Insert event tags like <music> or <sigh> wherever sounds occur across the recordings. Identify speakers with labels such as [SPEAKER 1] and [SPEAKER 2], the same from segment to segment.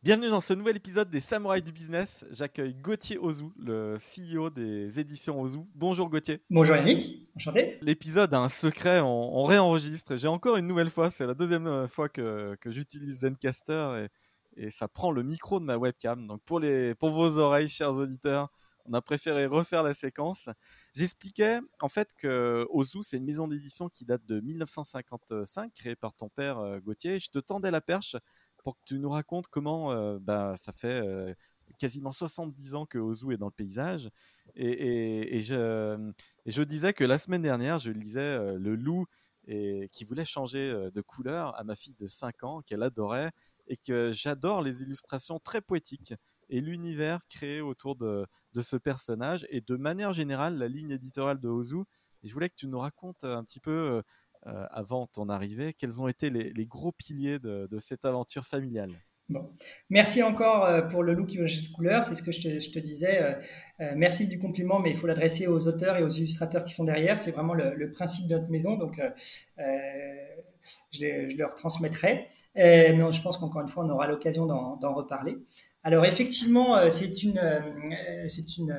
[SPEAKER 1] Bienvenue dans ce nouvel épisode des Samouraïs du Business. J'accueille Gauthier Ozu, le CEO des éditions Ozu. Bonjour Gauthier.
[SPEAKER 2] Bonjour Yannick, enchanté.
[SPEAKER 1] L'épisode a un secret, on, réenregistre. J'ai encore une nouvelle fois, c'est la deuxième euh, fois que, j'utilise Zencaster et, et, ça prend le micro de ma webcam. Donc pour, les, pour vos oreilles, chers auditeurs, on a préféré refaire la séquence. J'expliquais en fait que Ozu, c'est une maison d'édition qui date de 1955, créée par ton père euh, Gauthier. Je te tendais la perche que tu nous racontes comment euh, bah, ça fait euh, quasiment 70 ans que Ozu est dans le paysage. Et, je, je, disais que la semaine dernière, je lisais euh, Le Loup et, qui voulait changer de couleur à ma fille de 5 ans, qu'elle adorait, et que j'adore les illustrations très poétiques et l'univers créé autour de, de, ce personnage, et de manière générale, la ligne éditoriale de Ozu. Et je voulais que tu nous racontes un petit peu euh, avant ton arrivée. Quels ont été les, gros piliers de, cette aventure familiale?
[SPEAKER 2] Merci encore euh, pour le look de couleur, c'est ce que je te, disais. Euh, merci du compliment, mais il faut l'adresser aux auteurs et aux illustrateurs qui sont derrière. C'est vraiment le, principe de notre maison, donc je, leur transmettrai. mais je pense qu'encore une fois, on aura l'occasion d'en reparler. Alors effectivement, c'est une, c'est une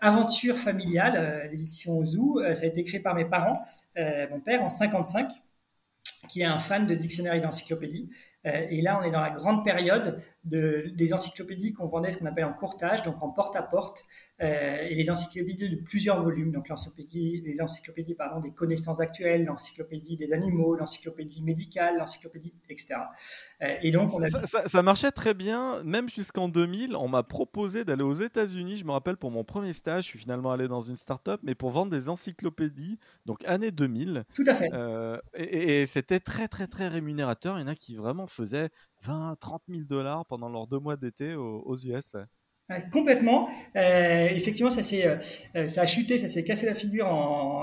[SPEAKER 2] aventure familiale, les éditions Ozu. ça a été créé par mes parents. Euh, mon père en 55, qui est un fan de dictionnaire et d'encyclopédie. Euh, et là, on est dans la grande période de, des encyclopédies qu'on vendait ce qu'on appelle en courtage, donc en porte-à-porte, euh, et les encyclopédies de plusieurs volumes, donc l'encyclopédie, les encyclopédies pardon, des connaissances actuelles, l'encyclopédie des animaux, l'encyclopédie médicale, l'encyclopédie, etc.
[SPEAKER 1] Euh, et donc, ça, marchait très bien, même jusqu'en 2000. On m'a proposé d'aller aux États-Unis. Je me rappelle pour mon premier stage, je suis finalement allé dans une start-up, mais pour vendre des encyclopédies, donc année 2000.
[SPEAKER 2] Tout à fait.
[SPEAKER 1] et, c'était très, très, très rémunérateur. Il y en a qui vraiment faisaient 20, 30 000 dollars pendant leurs deux mois d'été aux, US.
[SPEAKER 2] complètement. Euh, effectivement, ça, euh, euh, ça a chuté, ça s'est cassé la figure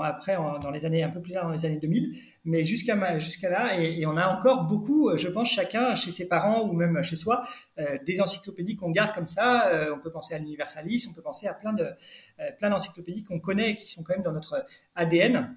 [SPEAKER 2] après, dans les années un peu plus tard, dans les années 2000, mais jusqu'à jusqu'à là, et, on a encore beaucoup, je pense, chacun chez ses parents ou même chez soi, des encyclopédies qu'on garde comme ça. on peut penser à l'Universalis, on peut penser à plein de plein d'encyclopédies qu'on connaît et qui sont quand même dans notre ADN.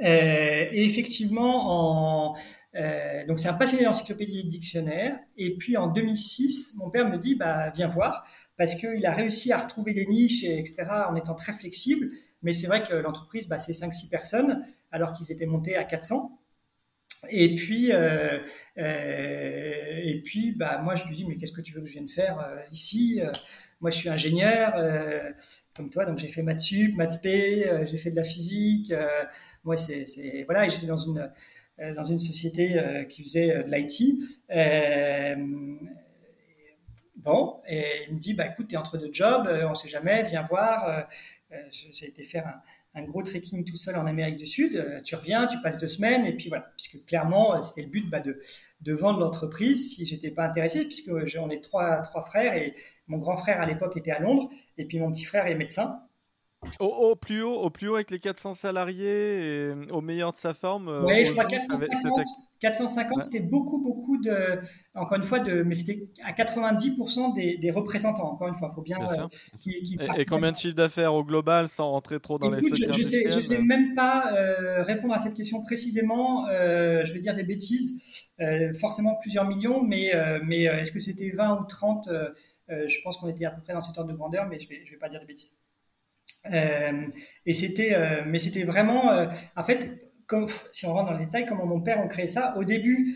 [SPEAKER 2] et effectivement, en euh, donc c'est un passionné d'encyclopédie et de dictionnaire. Et puis en 2006, mon père me dit bah viens voir parce qu'il a réussi à retrouver des niches et etc. en étant très flexible. Mais c'est vrai que l'entreprise bah, c'est 5-6 personnes alors qu'ils étaient montés à 400. Et puis, euh, euh, et puis, bah moi je lui dis mais qu'est-ce que tu veux que je vienne faire ici Moi je suis ingénieur comme toi, donc j'ai fait maths sup, maths p, j'ai fait de la physique. moi c'est voilà, et j'étais dans une dans une société euh, qui faisait euh, de l'IT. bon, et il me dit, bah écoute, es entre deux jobs, on sait jamais, viens voir. j'ai été faire un, gros trekking tout seul en Amérique du Sud. tu reviens, tu passes deux semaines, et puis voilà. Puisque clairement, c'était le but bah, de, de vendre l'entreprise si j'étais pas intéressé, puisque on est trois, trois frères, et mon grand frère à l'époque était à Londres, et puis mon petit frère est médecin.
[SPEAKER 1] Au, plus haut, au plus haut avec les 400 salariés et au meilleur de sa forme.
[SPEAKER 2] Euh, oui, je crois 450. 450, c'était beaucoup, beaucoup de, encore une fois, de, mais c'était à 90% des, représentants. Encore une fois, il faut bien.
[SPEAKER 1] Euh, et, combien de chiffre d'affaires au global, sans rentrer trop dans les secrets
[SPEAKER 2] Je, sais, je sais même pas euh, répondre à cette question précisément. je vais dire des bêtises. forcément plusieurs millions, mais, mais est-ce que c'était 20 ou 30 Je pense qu'on était à peu près dans cette ordre de grandeur, mais je vais, je vais pas dire des bêtises. Euh, et c'était, euh, mais c'était vraiment, euh, en fait, comme, si on rentre dans le détail, comment mon père a créé ça. Au début,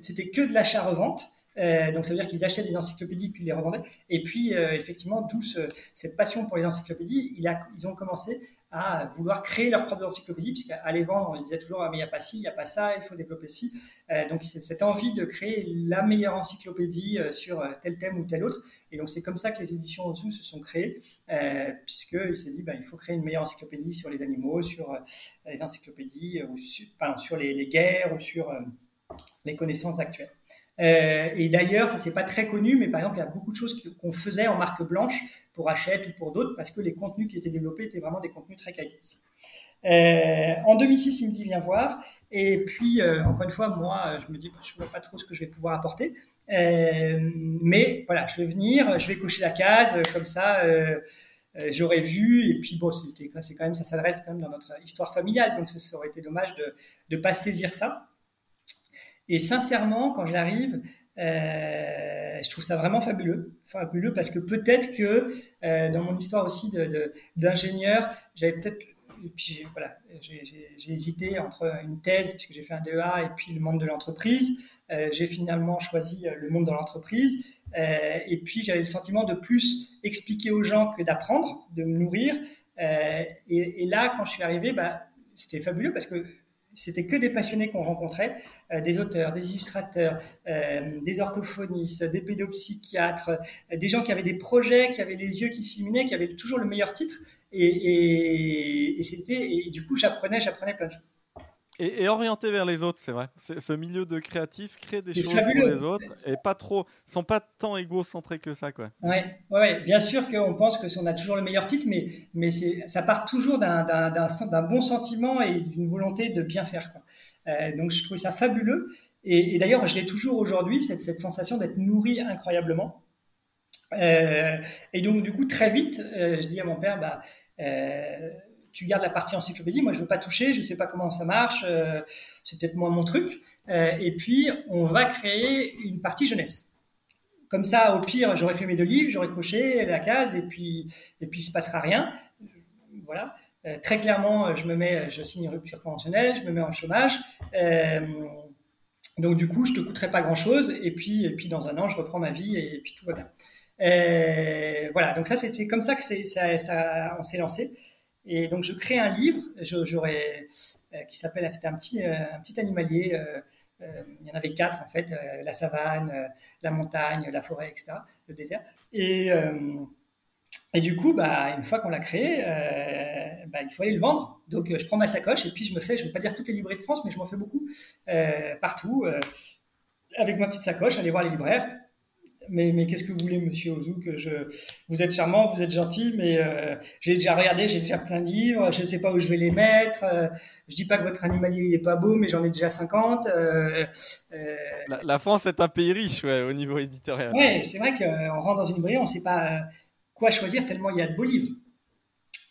[SPEAKER 2] c'était que de l'achat-revente. Euh, donc ça veut dire qu'ils achetaient des encyclopédies puis les revendaient. Et puis euh, effectivement, d'où cette passion pour les encyclopédies, ils ont commencé à vouloir créer leur propre encyclopédie, puisqu'à les vendre, on disait toujours ah, mais il n'y a pas ci, il n'y a pas ça, il faut développer ci. Euh, donc c'est cette envie de créer la meilleure encyclopédie sur tel thème ou tel autre. Et donc c'est comme ça que les éditions en dessous se sont créées, puisqu'il s'est dit bah, il faut créer une meilleure encyclopédie sur les animaux, sur les encyclopédies, sur, les, guerres ou sur les connaissances actuelles. Et d'ailleurs, ça c'est pas très connu, mais par exemple, il y a beaucoup de choses qu'on faisait en marque blanche pour Hachette ou pour d'autres, parce que les contenus qui étaient développés étaient vraiment des contenus très qualitatifs. en 2006, il me dit viens voir. Et puis, encore une fois, moi, je me dis, je ne vois pas trop ce que je vais pouvoir apporter. mais voilà, je vais venir, je vais cocher la case, comme ça, euh, j'aurais vu. Et puis bon, c'est quand même, ça s'adresse quand même dans notre histoire familiale, donc ça aurait été dommage de ne pas saisir ça. Et sincèrement, quand j'arrive, euh, je trouve ça vraiment fabuleux, fabuleux parce que peut-être que euh, dans mon histoire aussi d'ingénieur, j'avais peut-être puis voilà, j'ai hésité entre une thèse, puisque j'ai fait un DEA, et puis le monde de l'entreprise. Euh, j'ai finalement choisi le monde de l'entreprise. Et puis j'avais le sentiment de plus expliquer aux gens que d'apprendre, de me nourrir. Et, et, là, quand je suis arrivé, bah, c'était fabuleux parce que c'était que des passionnés qu'on rencontrait, euh, des auteurs, des illustrateurs, euh, des orthophonistes, des pédopsychiatres, euh, des gens qui avaient des projets, qui avaient les yeux qui s'illuminaient, qui avaient toujours le meilleur titre. Et, c'était, du coup, j'apprenais, j'apprenais plein de choses.
[SPEAKER 1] Et, orienté vers les autres, c'est vrai. Ce milieu de créatif crée des choses pour les autres et pas trop, sont pas tant égocentrés que ça, quoi.
[SPEAKER 2] Ouais, ouais, bien sûr qu'on pense que on a toujours le meilleur titre, mais mais c'est, ça part toujours d'un, bon sentiment et d'une volonté de bien faire, quoi. Euh, donc je trouve ça fabuleux. Et, d'ailleurs, je l'ai toujours aujourd'hui cette, cette sensation d'être nourri incroyablement. Euh, et donc du coup, très vite, euh, je dis à mon père, bah tu gardes la partie encyclopédie. Moi, je veux pas toucher, je sais pas comment ça marche. Euh, c'est peut-être moins mon truc. Euh, et puis, on va créer une partie jeunesse. Comme ça, au pire, j'aurais fait mes deux livres, j'aurais coché la case, et puis, et puis, se passera rien. Voilà. Euh, très clairement, je me mets, je signe une rupture conventionnelle, je me mets en chômage. donc, du coup, je te coûterai pas grand-chose. Et puis, et puis, dans un an, je reprends ma vie, et, puis tout va bien. voilà. Donc ça, c'est comme ça que ça, on s'est lancé. Et donc, je crée un livre euh, qui s'appelle, c'était un petit, euh, un petit animalier. Euh, il y en avait quatre, en fait, la savane, la montagne, la forêt, etc., le désert. Et, et du coup, bah, une fois qu'on l'a créé, bah, il faut aller le vendre. Donc, je prends ma sacoche et puis je me fais, je ne vais pas dire toutes les librairies de France, mais je m'en fais beaucoup, partout, avec ma petite sacoche, aller voir les libraires mais, mais qu'est-ce que vous voulez, monsieur je, vous êtes charmant, vous êtes gentil, mais euh, j'ai déjà regardé, j'ai déjà plein de livres, je ne sais pas où je vais les mettre. Euh, je dis pas que votre animalier n'est pas beau, mais j'en ai déjà 50. Euh,
[SPEAKER 1] euh, la, France est un pays riche, ouais, au niveau éditorial.
[SPEAKER 2] Ouais, c'est vrai qu'on rentre dans une librairie, on ne sait pas quoi choisir tellement il y a de beaux livres.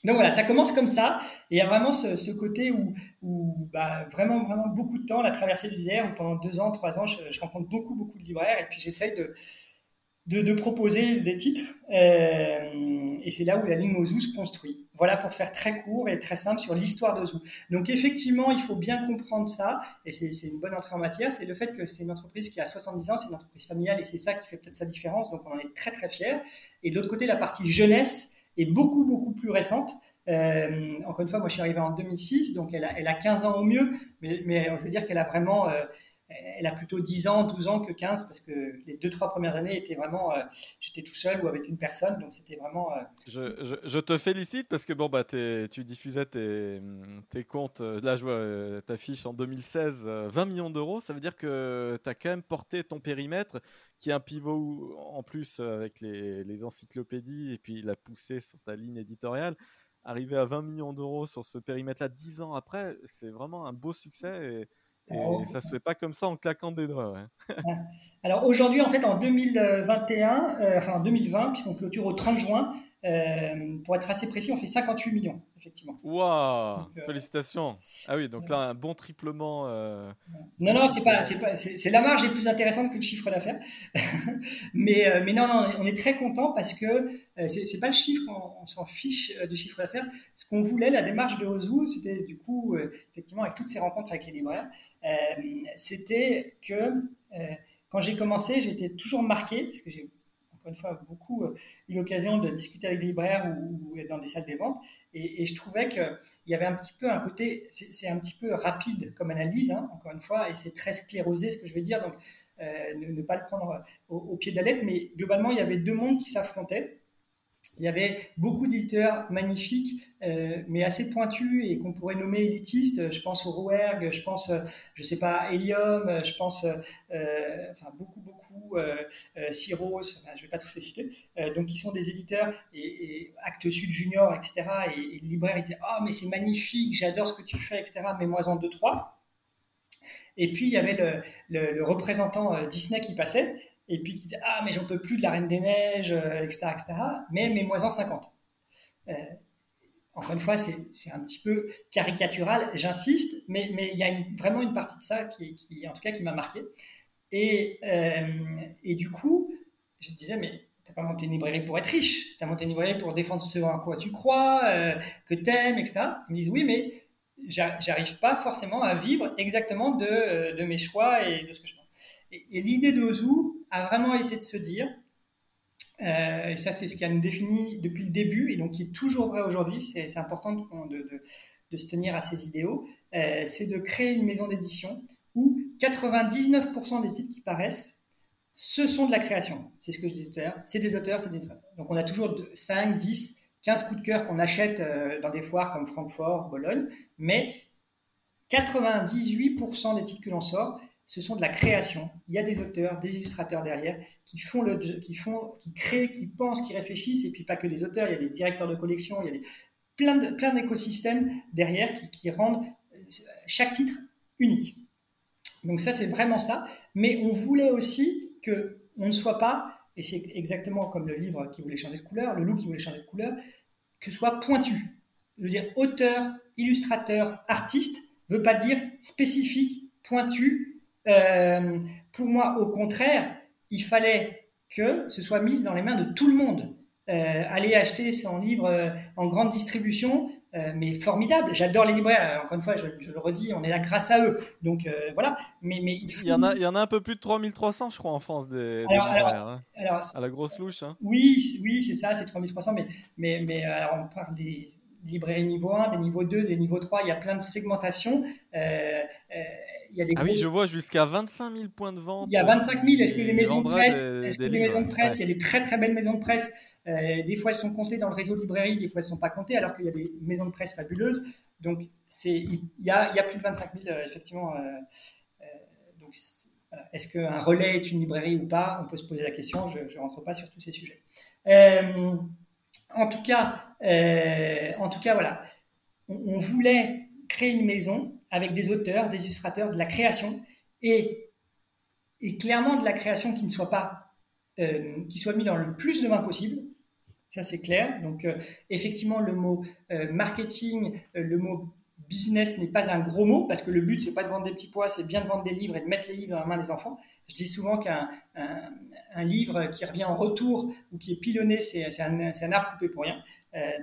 [SPEAKER 2] Donc voilà, ça commence comme ça, et il y a vraiment ce, ce côté où, où bah, vraiment, vraiment beaucoup de temps, la traversée du désert, où pendant deux ans, trois ans, je, je rencontre beaucoup, beaucoup de libraires, et puis j'essaye de, de, proposer des titres. Euh, et c'est là où la ligne Ozu se construit. Voilà pour faire très court et très simple sur l'histoire d'Ozu. Donc effectivement, il faut bien comprendre ça, et c'est une bonne entrée en matière, c'est le fait que c'est une entreprise qui a 70 ans, c'est une entreprise familiale, et c'est ça qui fait peut-être sa différence, donc on en est très très fiers. Et de l'autre côté, la partie jeunesse est beaucoup beaucoup plus récente. Euh, encore une fois, moi je suis arrivé en 2006, donc elle a, elle a 15 ans au mieux, mais, mais je veux dire qu'elle a vraiment... Euh, elle a plutôt 10 ans, 12 ans que 15 parce que les deux, trois premières années étaient vraiment, euh, j'étais tout seul ou avec une personne, donc c'était vraiment. Euh,
[SPEAKER 1] je, te félicite parce que bon, bah, tu diffusais tes, tes, comptes, euh, là je vois ta fiche en 2016, 20 millions d'euros, ça veut dire que tu as quand même porté ton périmètre qui est un pivot en plus avec les, les encyclopédies et puis la poussée sur ta ligne éditoriale. Arriver à 20 millions d'euros sur ce périmètre-là 10 ans après, c'est vraiment un beau succès. Et oh. ça se fait pas comme ça en claquant des doigts. <laughs>
[SPEAKER 2] Alors aujourd'hui, en fait, en 2021, euh, enfin en 2020, puisqu'on clôture au 30 juin, euh, pour être assez précis, on fait 58 millions, effectivement.
[SPEAKER 1] Waouh euh, Félicitations Ah oui, donc là, un bon triplement.
[SPEAKER 2] Non, non, c'est pas, c'est pas, c'est la marge est plus intéressante que le chiffre d'affaires. <laughs> mais, mais non, non, on est très content parce que c'est pas le chiffre, on, s'en fiche de chiffre d'affaires. Ce qu'on voulait, la démarche de Ozu, c'était du coup, effectivement, avec toutes ces rencontres avec les libraires, c'était que quand j'ai commencé, j'étais toujours marqué, parce que j'ai encore une fois, beaucoup euh, eu l'occasion de discuter avec des libraires ou, être dans des salles des ventes. Et, je trouvais qu'il y avait un petit peu un côté, c'est un petit peu rapide comme analyse, hein, encore une fois, et c'est très sclérosé ce que je vais dire, donc euh, ne, pas le prendre au, pied de la lettre, mais globalement, il y avait deux mondes qui s'affrontaient. Il y avait beaucoup d'éditeurs magnifiques, euh, mais assez pointus et qu'on pourrait nommer élitistes. Je pense au Rouergue, je pense, euh, je sais pas, à Helium, je pense, euh, enfin beaucoup, beaucoup, euh, Cyros, enfin, je vais pas tous les citer. donc, qui sont des éditeurs et, Actes Sud Junior, etc. Et, le libraire, il disait, oh, mais c'est magnifique, j'adore ce que tu fais, etc. Mets-moi en deux, trois. Et puis, il y avait le, le représentant Disney qui passait et puis qui dit Ah, mais j'en peux plus de la Reine des Neiges, etc., euh, etc., mais mets-moi en 50. Euh, encore une fois, c'est un petit peu caricatural, j'insiste, mais, mais il y a vraiment une partie de ça qui, qui en tout cas, qui m'a marqué. Et, euh, et du coup, je disais, mais t'as pas monté une librairie pour être riche, tu as monté une librairie pour défendre ce à quoi tu crois, euh, que t'aimes, etc. Ils me disent, oui, mais j'arrive pas forcément à vivre exactement de, de mes choix et de ce que je pense. Et, l'idée de Ozu a vraiment été de se dire, euh, et ça c'est ce qui a nous défini depuis le début, et donc qui est toujours vrai aujourd'hui, c'est important de, de, se tenir à ces idéaux, euh, c'est de créer une maison d'édition où 99% des titres qui paraissent, ce sont de la création. C'est ce que je disais tout à l'heure, c'est des auteurs, c'est des auteurs. Donc on a toujours 5, 10, 15 coups de cœur qu'on achète euh, dans des foires comme Francfort, Bologne, mais 98% des titres que l'on sort, ce sont de la création. Il y a des auteurs, des illustrateurs derrière qui font le, qui créent, qui pensent, qui réfléchissent, et puis pas que des auteurs. Il y a des directeurs de collection, il y a des, plein d'écosystèmes derrière qui, qui rendent euh, chaque titre unique. Donc ça, c'est vraiment ça. Mais on voulait aussi que on ne soit pas, et c'est exactement comme le livre qui voulait changer de couleur, le loup qui voulait changer de couleur, que ce soit pointu. Je veux dire, auteur, illustrateur, artiste, veut pas dire spécifique, pointu, euh, pour moi, au contraire, il fallait que ce soit mis dans les mains de tout le monde. Euh, aller acheter son livre euh, en grande distribution, mais formidable. J'adore les libraires. Encore une fois, je, je, le redis, on est là grâce à eux. Donc voilà. Mais, mais
[SPEAKER 1] il, faut... il, y en a, il y en a un peu plus de 3300, je crois, en France, des, alors, des libraires. Alors, hein. alors, à la grosse louche. Hein.
[SPEAKER 2] Oui, oui, c'est ça, c'est 3300. Mais, mais, mais alors on parle des librairies niveau 1, des niveaux 2, des niveaux 3. Il y a plein de segmentations. Euh,
[SPEAKER 1] y a des ah oui, je vois jusqu'à 25 000 points de vente.
[SPEAKER 2] Il y a 25 000. Est-ce que les maisons de presse, est-ce que les maisons de presse, il y a des très très belles maisons de presse. Euh, des fois, elles sont comptées dans le réseau librairie, des fois, elles ne sont pas comptées, alors qu'il y a des maisons de presse fabuleuses. Donc, il y a, il y a plus de 25 000, euh, effectivement. Euh, euh, donc, voilà. Est-ce qu'un relais est une librairie ou pas? On peut se poser la question. Je ne rentre pas sur tous ces sujets. Euh, en tout cas, en tout cas, voilà. On, on voulait créer une maison avec des auteurs, des illustrateurs, de la création et, clairement de la création qui ne soit pas, euh, qui soit mis dans le plus de mains possible. Ça, c'est clair. Donc, euh, effectivement, le mot euh, marketing, le mot business n'est pas un gros mot parce que le but, c'est pas de vendre des petits pois, c'est bien de vendre des livres et de mettre les livres dans la main des enfants. Je dis souvent qu'un un, livre qui revient en retour ou qui est pilonné, c'est un, un, arbre coupé pour rien.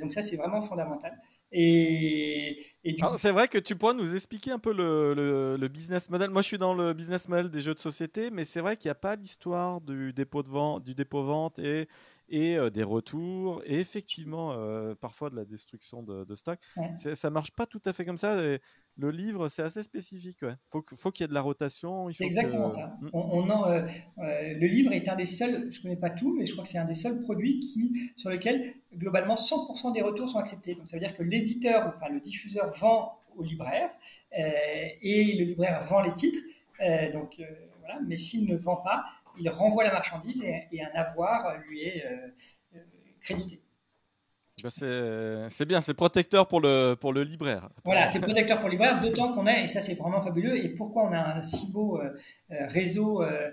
[SPEAKER 2] Donc ça, c'est vraiment fondamental. Et, et
[SPEAKER 1] c'est vrai que tu pourrais nous expliquer un peu le, le, le, business model. Moi, je suis dans le business model des jeux de société, mais c'est vrai qu'il n'y a pas l'histoire du dépôt de vente, du dépôt vente et et euh, des retours et effectivement euh, parfois de la destruction de, de stock. Ouais. Ça marche pas tout à fait comme ça. Et le livre, c'est assez spécifique. Ouais. Faut, faut qu'il y ait de la rotation.
[SPEAKER 2] C'est exactement que... ça. On, on en, euh, le livre est un des seuls, je connais pas tout, mais je crois que c'est un des seuls produits qui, sur lequel globalement 100% des retours sont acceptés. Donc ça veut dire que l'éditeur, enfin le diffuseur vend au libraire et le libraire vend les titres. donc voilà. Mais s'il ne vend pas, il renvoie la marchandise et, et un avoir lui est euh, euh crédité.
[SPEAKER 1] Ben, c'est bien, c'est protecteur pour le, pour le libraire.
[SPEAKER 2] Voilà, c'est protecteur pour le libraire, d'autant qu'on a, et ça c'est vraiment fabuleux, et pourquoi on a un si beau euh, euh réseau euh,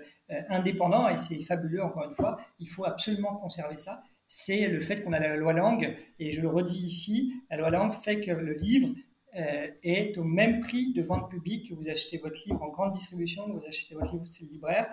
[SPEAKER 2] indépendant, et c'est fabuleux encore une fois, il faut absolument conserver ça, c'est le fait qu'on a la loi langue, et je le redis ici, la loi langue fait que le livre est au même prix de vente publique que vous achetez votre livre en grande distribution, que vous achetez votre livre chez le libraire,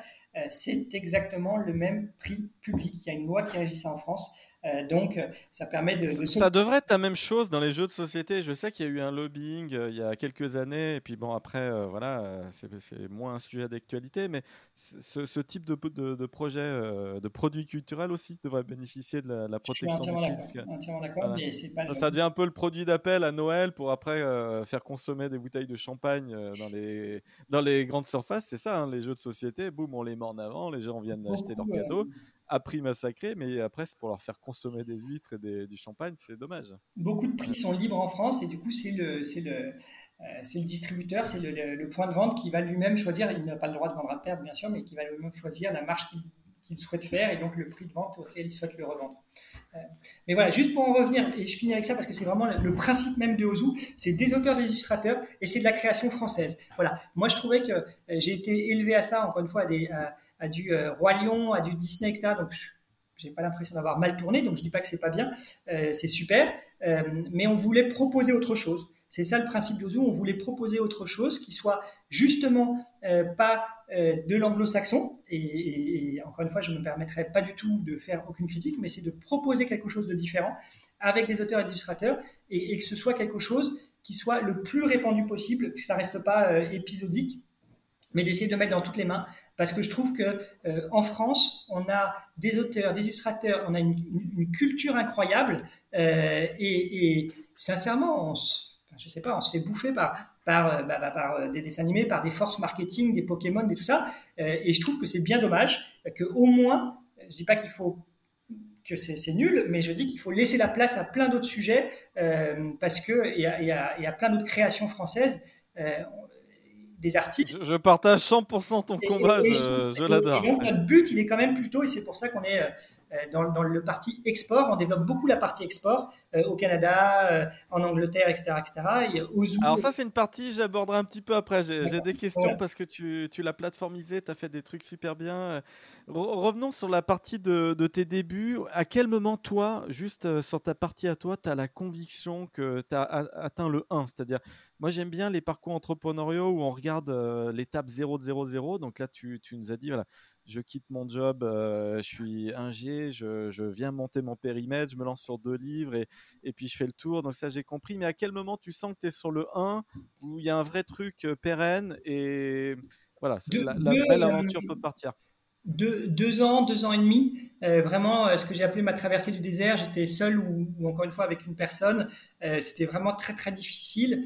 [SPEAKER 2] c'est exactement le même prix public. Il y a une loi qui régit ça en France. Euh, donc, ça permet de, de,
[SPEAKER 1] Ça devrait être la même chose dans les jeux de société. Je sais qu'il y a eu un lobbying euh, il y a quelques années, et puis bon, après, euh, voilà, euh, c'est moins un sujet d'actualité, mais ce, ce, type de, de, de projet, euh, de produit culturel aussi devrait bénéficier de la, la protection.
[SPEAKER 2] Je suis entièrement d'accord, voilà. mais c'est pas.
[SPEAKER 1] Ça, ça, devient un peu le produit d'appel à Noël pour après euh, faire consommer des bouteilles de champagne dans les, dans les grandes surfaces. C'est ça, hein, les jeux de société, boum, on les met en avant, les gens viennent Beaucoup, acheter leurs cadeaux à prix massacré, mais après, c'est pour leur faire consommer des huîtres et du champagne, c'est dommage.
[SPEAKER 2] Beaucoup de prix sont libres en France et du coup, c'est le, c'est le, euh, c'est le distributeur, c'est le, point de vente qui va lui-même choisir, il n'a pas le droit de vendre à perte bien sûr, mais qui va lui-même choisir la marge qu'il souhaite faire et donc le prix de vente auquel il souhaite le revendre. Euh, mais voilà, juste pour en revenir, et je finis avec ça parce que c'est vraiment le, principe même de Ozu, c'est des auteurs, des illustrateurs et c'est de la création française. Voilà, moi je trouvais que euh, j'ai été élevé à ça, encore une fois, à, du Roi Lion, à du Disney, etc. Donc j'ai pas l'impression d'avoir mal tourné, donc je dis pas que c'est pas bien, c'est super, mais on voulait proposer autre chose. C'est ça le principe d'Ozu. On voulait proposer autre chose qui soit justement euh, pas euh, de l'anglo-saxon. Et, encore une fois, je ne me permettrai pas du tout de faire aucune critique, mais c'est de proposer quelque chose de différent avec des auteurs et des illustrateurs et, que ce soit quelque chose qui soit le plus répandu possible, que ça reste pas euh, épisodique, mais d'essayer de mettre dans toutes les mains. Parce que je trouve que en France, on a des auteurs, des illustrateurs, on a une, culture incroyable et, sincèrement, on je sais pas, on se fait bouffer par, par, euh, bah, bah, par euh, des dessins animés, par des forces marketing, des Pokémon, et tout ça. Euh, et je trouve que c'est bien dommage que au moins, je dis pas qu'il faut que c'est nul, mais je dis qu'il faut laisser la place à plein d'autres sujets parce que il y a, y, a, y a, plein d'autres créations françaises. des articles.
[SPEAKER 1] Je, partage 100% ton combat, je, je l'adore.
[SPEAKER 2] donc notre but, il est quand même plutôt, et c'est pour ça qu'on est dans, dans, le parti export. On développe beaucoup la partie export euh, au Canada, euh, en Angleterre, etc. etc.
[SPEAKER 1] Alors ça, c'est une partie, j'aborderai un petit peu après. J'ai des questions parce que tu, tu l'as plateformisé, tu as fait des trucs super bien. revenons sur la partie de, de, tes débuts. À quel moment, toi, juste sur ta partie à toi, tu as la conviction que tu as atteint le 1 C'est-à-dire, moi, j'aime bien les parcours entrepreneuriaux où on regarde l'étape 0 de 0, 0. Donc là, tu, tu nous as dit, voilà, je quitte mon job, euh, je suis ingé, je, je, viens monter mon périmètre, je me lance sur deux livres et, et puis je fais le tour. Donc ça, j'ai compris. Mais à quel moment tu sens que tu es sur le 1 où il y a un vrai truc euh, pérenne et voilà, la, belle aventure peut partir
[SPEAKER 2] deux, deux, ans, deux ans et demi, euh, vraiment ce que j'ai appelé ma traversée du désert. J'étais seul ou, ou, encore une fois avec une personne. C'était vraiment très très difficile.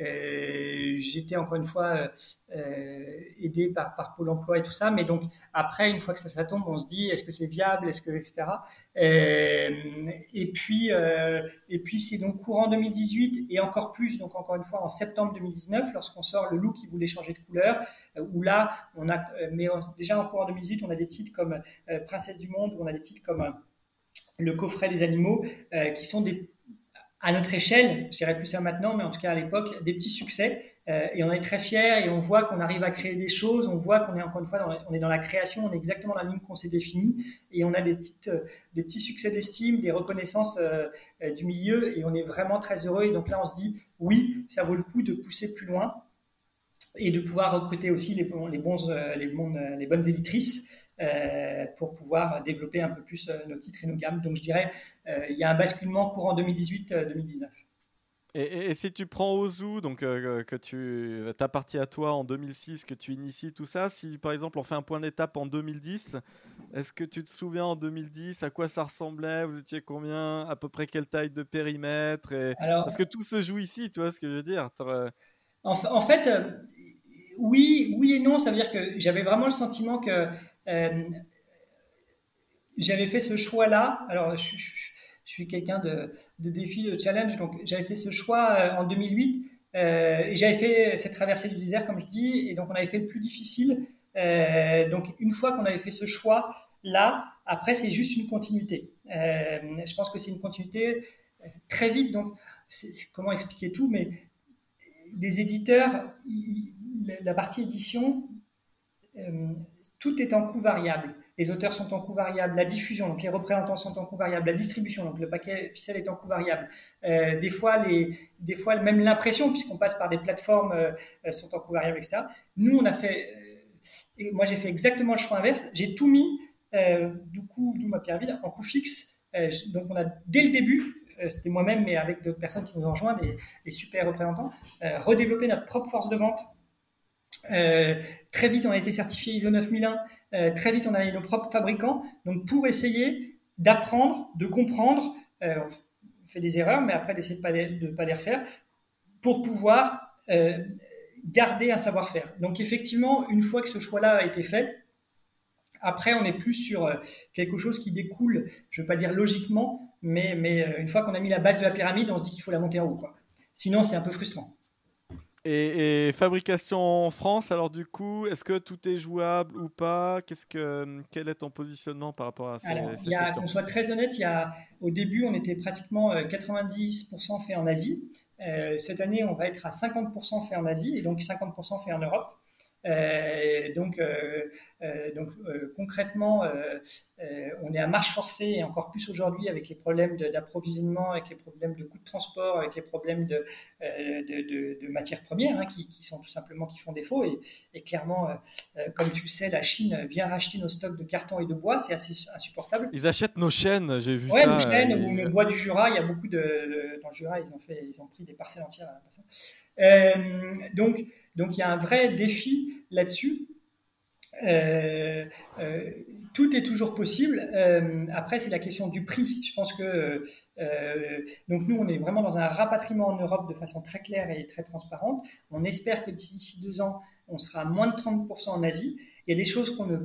[SPEAKER 2] Euh, j'étais encore une fois euh, aidé par, par Pôle Emploi et tout ça, mais donc après, une fois que ça, ça tombe, on se dit est-ce que c'est viable, est-ce que etc. Euh, et puis et puis c'est donc courant 2018 et encore plus donc encore une fois en septembre 2019 lorsqu'on sort le loup qui voulait changer de couleur où là on a mais déjà en courant 2018 on a des titres comme Princesse du monde, on a des titres comme le coffret des animaux, qui sont des à notre échelle, je dirais plus ça maintenant, mais en tout cas à l'époque, des petits succès. Euh, et on est très fiers et on voit qu'on arrive à créer des choses, on voit qu'on est encore une fois, dans on est dans la création, on est exactement dans la ligne qu'on s'est définie et on a des, euh, des petits succès d'estime, des reconnaissances euh, du milieu et on est vraiment très heureux. Et donc là, on se dit, oui, ça vaut le coup de pousser plus loin et de pouvoir recruter aussi les, les, les bonnes éditrices. Euh, pour pouvoir développer un peu plus euh, nos titres et nos gammes. Donc je dirais, euh, il y a un basculement courant 2018-2019.
[SPEAKER 1] Et, si tu prends Ozu, donc que tu ta partie à toi en 2006, que tu inities tout ça, si par exemple on fait un point d'étape en 2010, est-ce que tu te souviens en 2010 à quoi ça ressemblait? Vous étiez combien? À peu près quelle taille de périmètre? Et... Parce que tout se joue ici, tu vois ce que je veux dire?
[SPEAKER 2] En, en, fait, oui, oui et non. Ça veut dire que j'avais vraiment le sentiment que j'avais fait ce choix-là. Alors, je, suis quelqu'un de, défi, de challenge, donc j'avais fait ce choix euh, en 2008 euh, et j'avais fait cette traversée du désert, comme je dis, et donc on avait fait le plus difficile. donc, une fois qu'on avait fait ce choix-là, après, c'est juste une continuité. je pense que c'est une continuité très vite. Donc, comment expliquer tout, mais des éditeurs, la partie édition, tout est en coût variable. Les auteurs sont en coût variable, la diffusion, donc les représentants sont en coût variable, la distribution, donc le paquet ficelle est en coût variable. Euh, des fois, les, même l'impression, puisqu'on passe par des plateformes, euh, euh, sont en coût variable, etc. Nous, on a fait, moi j'ai fait exactement le choix inverse. J'ai tout mis, du coup, d'où ma pierre vide, en coût fixe. donc on a dès le début, c'était moi-même, mais avec d'autres personnes qui nous ont rejoint, des, super représentants, redévelopper notre propre force de vente euh, très vite, on a été certifié ISO 9001. Euh, très vite, on a nos propres fabricants. Donc, pour essayer d'apprendre, de comprendre, euh, on fait des erreurs, mais après d'essayer de de pas les refaire, pour pouvoir garder un savoir-faire. Donc, effectivement, une fois que ce choix-là a été fait, après, on est plus sur quelque chose qui découle, je ne veux pas dire logiquement, mais, mais une fois qu'on a mis la base de la pyramide, on se dit qu'il faut la monter en haut. Quoi. Sinon, c'est un peu frustrant.
[SPEAKER 1] Et, fabrication en France, alors du coup, est-ce que tout est jouable ou pas? Qu'est-ce que, Quel est ton positionnement par rapport à ces, alors,
[SPEAKER 2] y a, Qu'on soit très honnête, il y a, au début, on était pratiquement 90% fait en Asie. Euh, cette année, on va être à 50% fait en Asie et donc 50% fait en Europe. Euh, donc, euh, euh, donc concrètement, on est à marche forcée et encore plus aujourd'hui avec les problèmes d'approvisionnement, avec les problèmes de coûts de transport, avec les problèmes de, de, de, matières premières hein, qui, qui, sont tout simplement qui font défaut. Et, et clairement, comme tu le sais, la Chine vient racheter nos stocks de carton et de bois, c'est assez insupportable.
[SPEAKER 1] Ils achètent nos chaînes, j'ai vu
[SPEAKER 2] ouais,
[SPEAKER 1] ça.
[SPEAKER 2] nos chaînes ou le bois du Jura, il y a beaucoup de dans le Jura, ils ont fait, ils ont pris des parcelles entières. Donc donc il y a un vrai défi là-dessus. Euh, euh, tout est toujours possible. Euh, après, c'est la question du prix. Je pense que donc nous, on est vraiment dans un rapatriement en Europe de façon très claire et très transparente. On espère que d'ici deux ans, on sera à moins de 30% en Asie. Il y a des choses qu'on ne,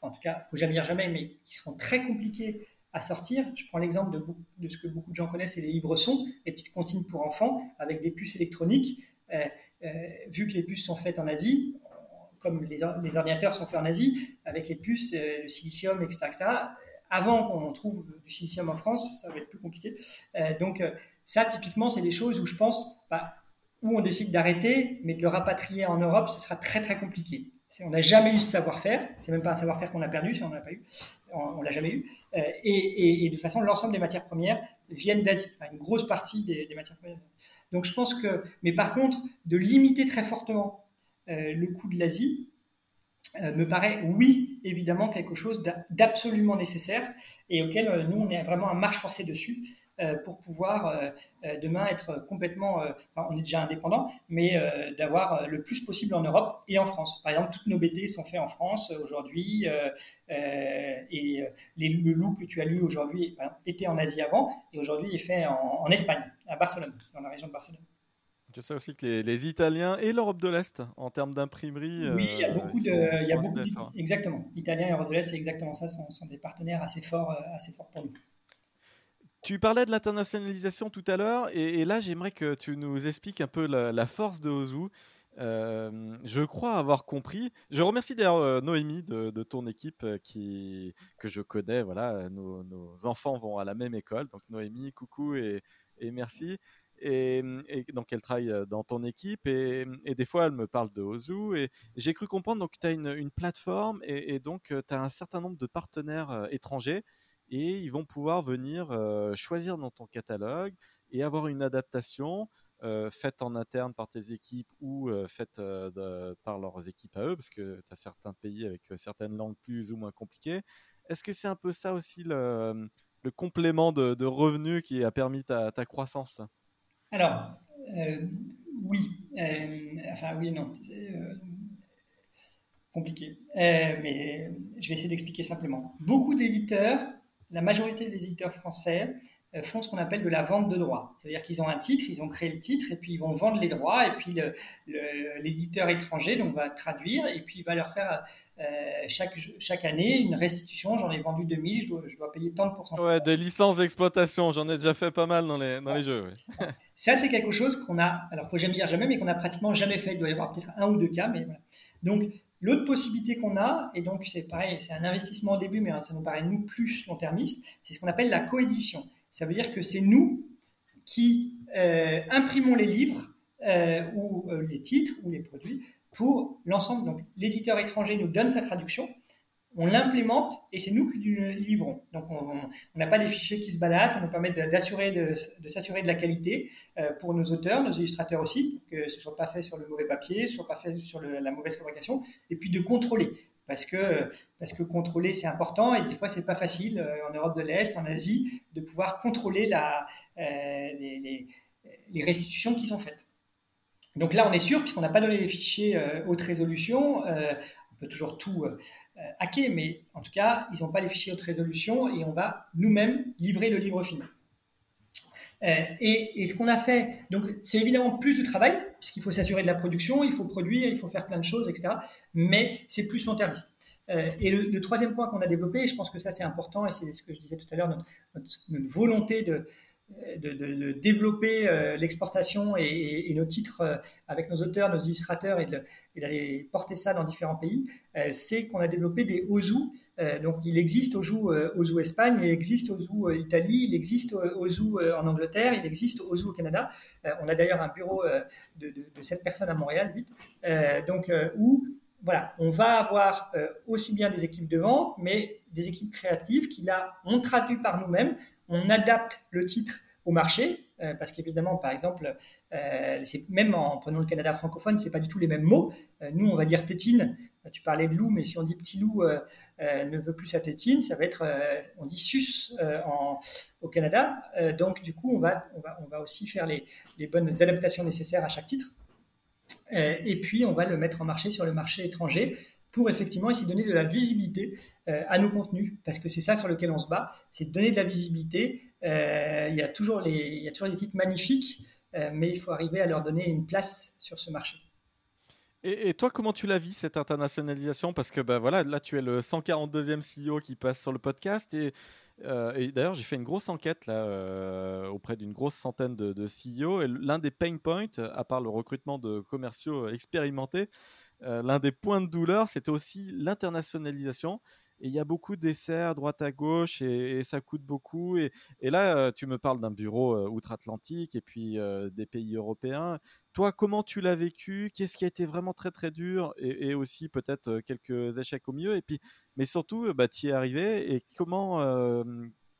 [SPEAKER 2] en tout cas, faut jamais dire jamais, mais qui seront très compliquées à sortir. Je prends l'exemple de, ce que beaucoup de gens connaissent, c'est les livres sons, les petites comptines pour enfants avec des puces électroniques. Euh, euh, vu que les puces sont faites en Asie, comme les, ordinateurs sont faits en Asie, avec les puces, euh, le silicium, etc., avant qu'on trouve du silicium en France, ça va être plus compliqué. donc ça, typiquement, c'est des choses où je pense, bah, où on décide d'arrêter, mais de le rapatrier en Europe, ce sera très très compliqué. On n'a jamais eu ce savoir-faire, c'est même pas un savoir-faire qu'on a perdu, si on n'a pas eu, on, l'a jamais eu. et, de façon, l'ensemble des matières premières viennent d'Asie, une grosse partie des, matières premières. Donc je pense que, mais par contre, de limiter très fortement euh, le coût de l'Asie euh, me paraît, oui, évidemment, quelque chose d'absolument nécessaire et auquel euh, nous, on est vraiment à marche forcée dessus pour pouvoir demain être complètement, enfin, on est déjà indépendant, mais d'avoir le plus possible en Europe et en France. Par exemple, toutes nos BD sont faits en France aujourd'hui et les, le loup que tu as lu aujourd'hui était en Asie avant et aujourd'hui est fait en Espagne à Barcelone, dans la région de Barcelone.
[SPEAKER 1] Je sais aussi que les, Italiens et l'Europe de l'Est, en termes d'imprimerie.
[SPEAKER 2] Oui, il y a euh, beaucoup de. il y a beaucoup exactement. Italiens et Europe de l'Est, c'est exactement ça, sont, sont des partenaires assez forts, euh, assez forts pour nous.
[SPEAKER 1] Tu parlais de l'internationalisation tout à l'heure, et, là, j'aimerais que tu nous expliques un peu la, force de Ozu. Euh, je crois avoir compris. Je remercie d'ailleurs Noémie de, ton équipe qui, que je connais. Voilà, nos, enfants vont à la même école. Donc Noémie, coucou et, et merci. Et, donc elle travaille dans ton équipe et, des fois elle me parle de Ozu et j'ai cru comprendre donc tu as une, plateforme et, donc tu as un certain nombre de partenaires étrangers et ils vont pouvoir venir choisir dans ton catalogue et avoir une adaptation faite en interne par tes équipes ou faite par leurs équipes à eux parce que tu as certains pays avec certaines langues plus ou moins compliquées. Est-ce que c'est un peu ça aussi le, le complément de, revenus qui a permis ta, croissance?
[SPEAKER 2] Alors, euh, oui. Euh, enfin, oui, non. Euh, compliqué. mais je vais essayer d'expliquer simplement. Beaucoup d'éditeurs, la majorité des éditeurs français, euh, font ce qu'on appelle de la vente de droits. C'est-à-dire qu'ils ont un titre, ils ont créé le titre, et puis ils vont vendre les droits, et puis l'éditeur étranger donc, va traduire, et puis il va leur faire euh, chaque, chaque année une restitution. J'en ai vendu 2000, je dois, je dois payer tant de pourcentage.
[SPEAKER 1] Ouais, des licences d'exploitation, j'en ai déjà fait pas mal dans les, dans les jeux. <laughs>
[SPEAKER 2] Ça, c'est quelque chose qu'on a, alors faut jamais dire jamais, mais qu'on a pratiquement jamais fait. Il doit y avoir peut-être un ou deux cas, mais voilà. Donc, L'autre possibilité qu'on a, et donc c'est pareil, c'est un investissement au début, mais ça nous paraît nous plus long-termiste, c'est ce qu'on appelle la coédition. Ça veut dire que c'est nous qui euh, imprimons les livres euh, ou euh, les titres ou les produits pour l'ensemble. Donc l'éditeur étranger nous donne sa traduction, on l'implémente et c'est nous qui le livrons. Donc on n'a pas des fichiers qui se baladent, ça nous permet d'assurer de, s'assurer de la qualité pour nos auteurs, nos illustrateurs aussi, que ce soit pas fait sur le mauvais papier, ce soit pas fait sur la mauvaise fabrication, et puis de contrôler parce que, parce que contrôler c'est important et des fois c'est pas facile euh, en Europe de l'Est, en Asie, de pouvoir contrôler euh, les, les, restitutions qui sont faites. Donc là on est sûr, puisqu'on n'a pas donné les fichiers euh, haute résolution, on peut toujours tout hacker, mais en tout cas ils n'ont pas les fichiers haute résolution et on va nous-mêmes livrer le livre final. et, et, ce qu'on a fait, donc c'est évidemment plus de travail, puisqu'il faut s'assurer de la production, il faut produire, il faut faire plein de choses, etc mais c'est plus long-termiste. et le, troisième point qu'on a développé, et je pense que ça c'est important, et c'est ce que je disais tout à l'heure, notre, volonté de, de, développer euh, l'exportation et, nos titres euh, avec nos auteurs, nos illustrateurs et d'aller porter ça dans différents pays, euh, c'est qu'on a développé des OZU. donc il existe OZU, OZU Espagne, il existe OZU Italie, il existe OZU en Angleterre, il existe OZU au Canada. on a d'ailleurs un bureau de, de, 7 personnes à Montréal, 8. donc où voilà, on va avoir aussi bien des équipes de vente, mais des équipes créatives qui là, on traduit par nous-mêmes on adapte le titre au marché, euh, parce qu'évidemment, par exemple, euh, même en prenant le Canada francophone, c'est pas du tout les mêmes mots. Euh, nous, on va dire tétine. Tu parlais de loup, mais si on dit petit loup ne veut plus sa tétine, ça va être, on dit sus au Canada. donc, du coup, on va, aussi faire les bonnes adaptations nécessaires à chaque titre. et puis, on va le mettre en marché sur le marché étranger pour effectivement essayer de donner de la visibilité euh, à nos contenus, parce que c'est ça sur lequel on se bat, c'est de donner de la visibilité. Euh, il, y a toujours les, il y a toujours des titres magnifiques, euh, mais il faut arriver à leur donner une place sur ce marché.
[SPEAKER 1] Et, toi, comment tu la vis cette internationalisation? Parce que bah, voilà, là, tu es le 142e CEO qui passe sur le podcast. Et, d'ailleurs, j'ai fait une grosse enquête là, auprès d'une grosse centaine de, de CEO. Et l'un des pain points, à part le recrutement de commerciaux expérimentés, euh, l'un des points de douleur, c'était aussi l'internationalisation. Il y a beaucoup d'essais à droite à gauche et, ça coûte beaucoup. Et, là, euh, tu me parles d'un bureau euh, outre-Atlantique et puis des pays européens. Toi, comment tu l'as vécu? Qu'est-ce qui a été vraiment très très dur? Et, aussi peut-être quelques échecs au milieu Et puis, mais surtout, bah, tu y es arrivé. Et comment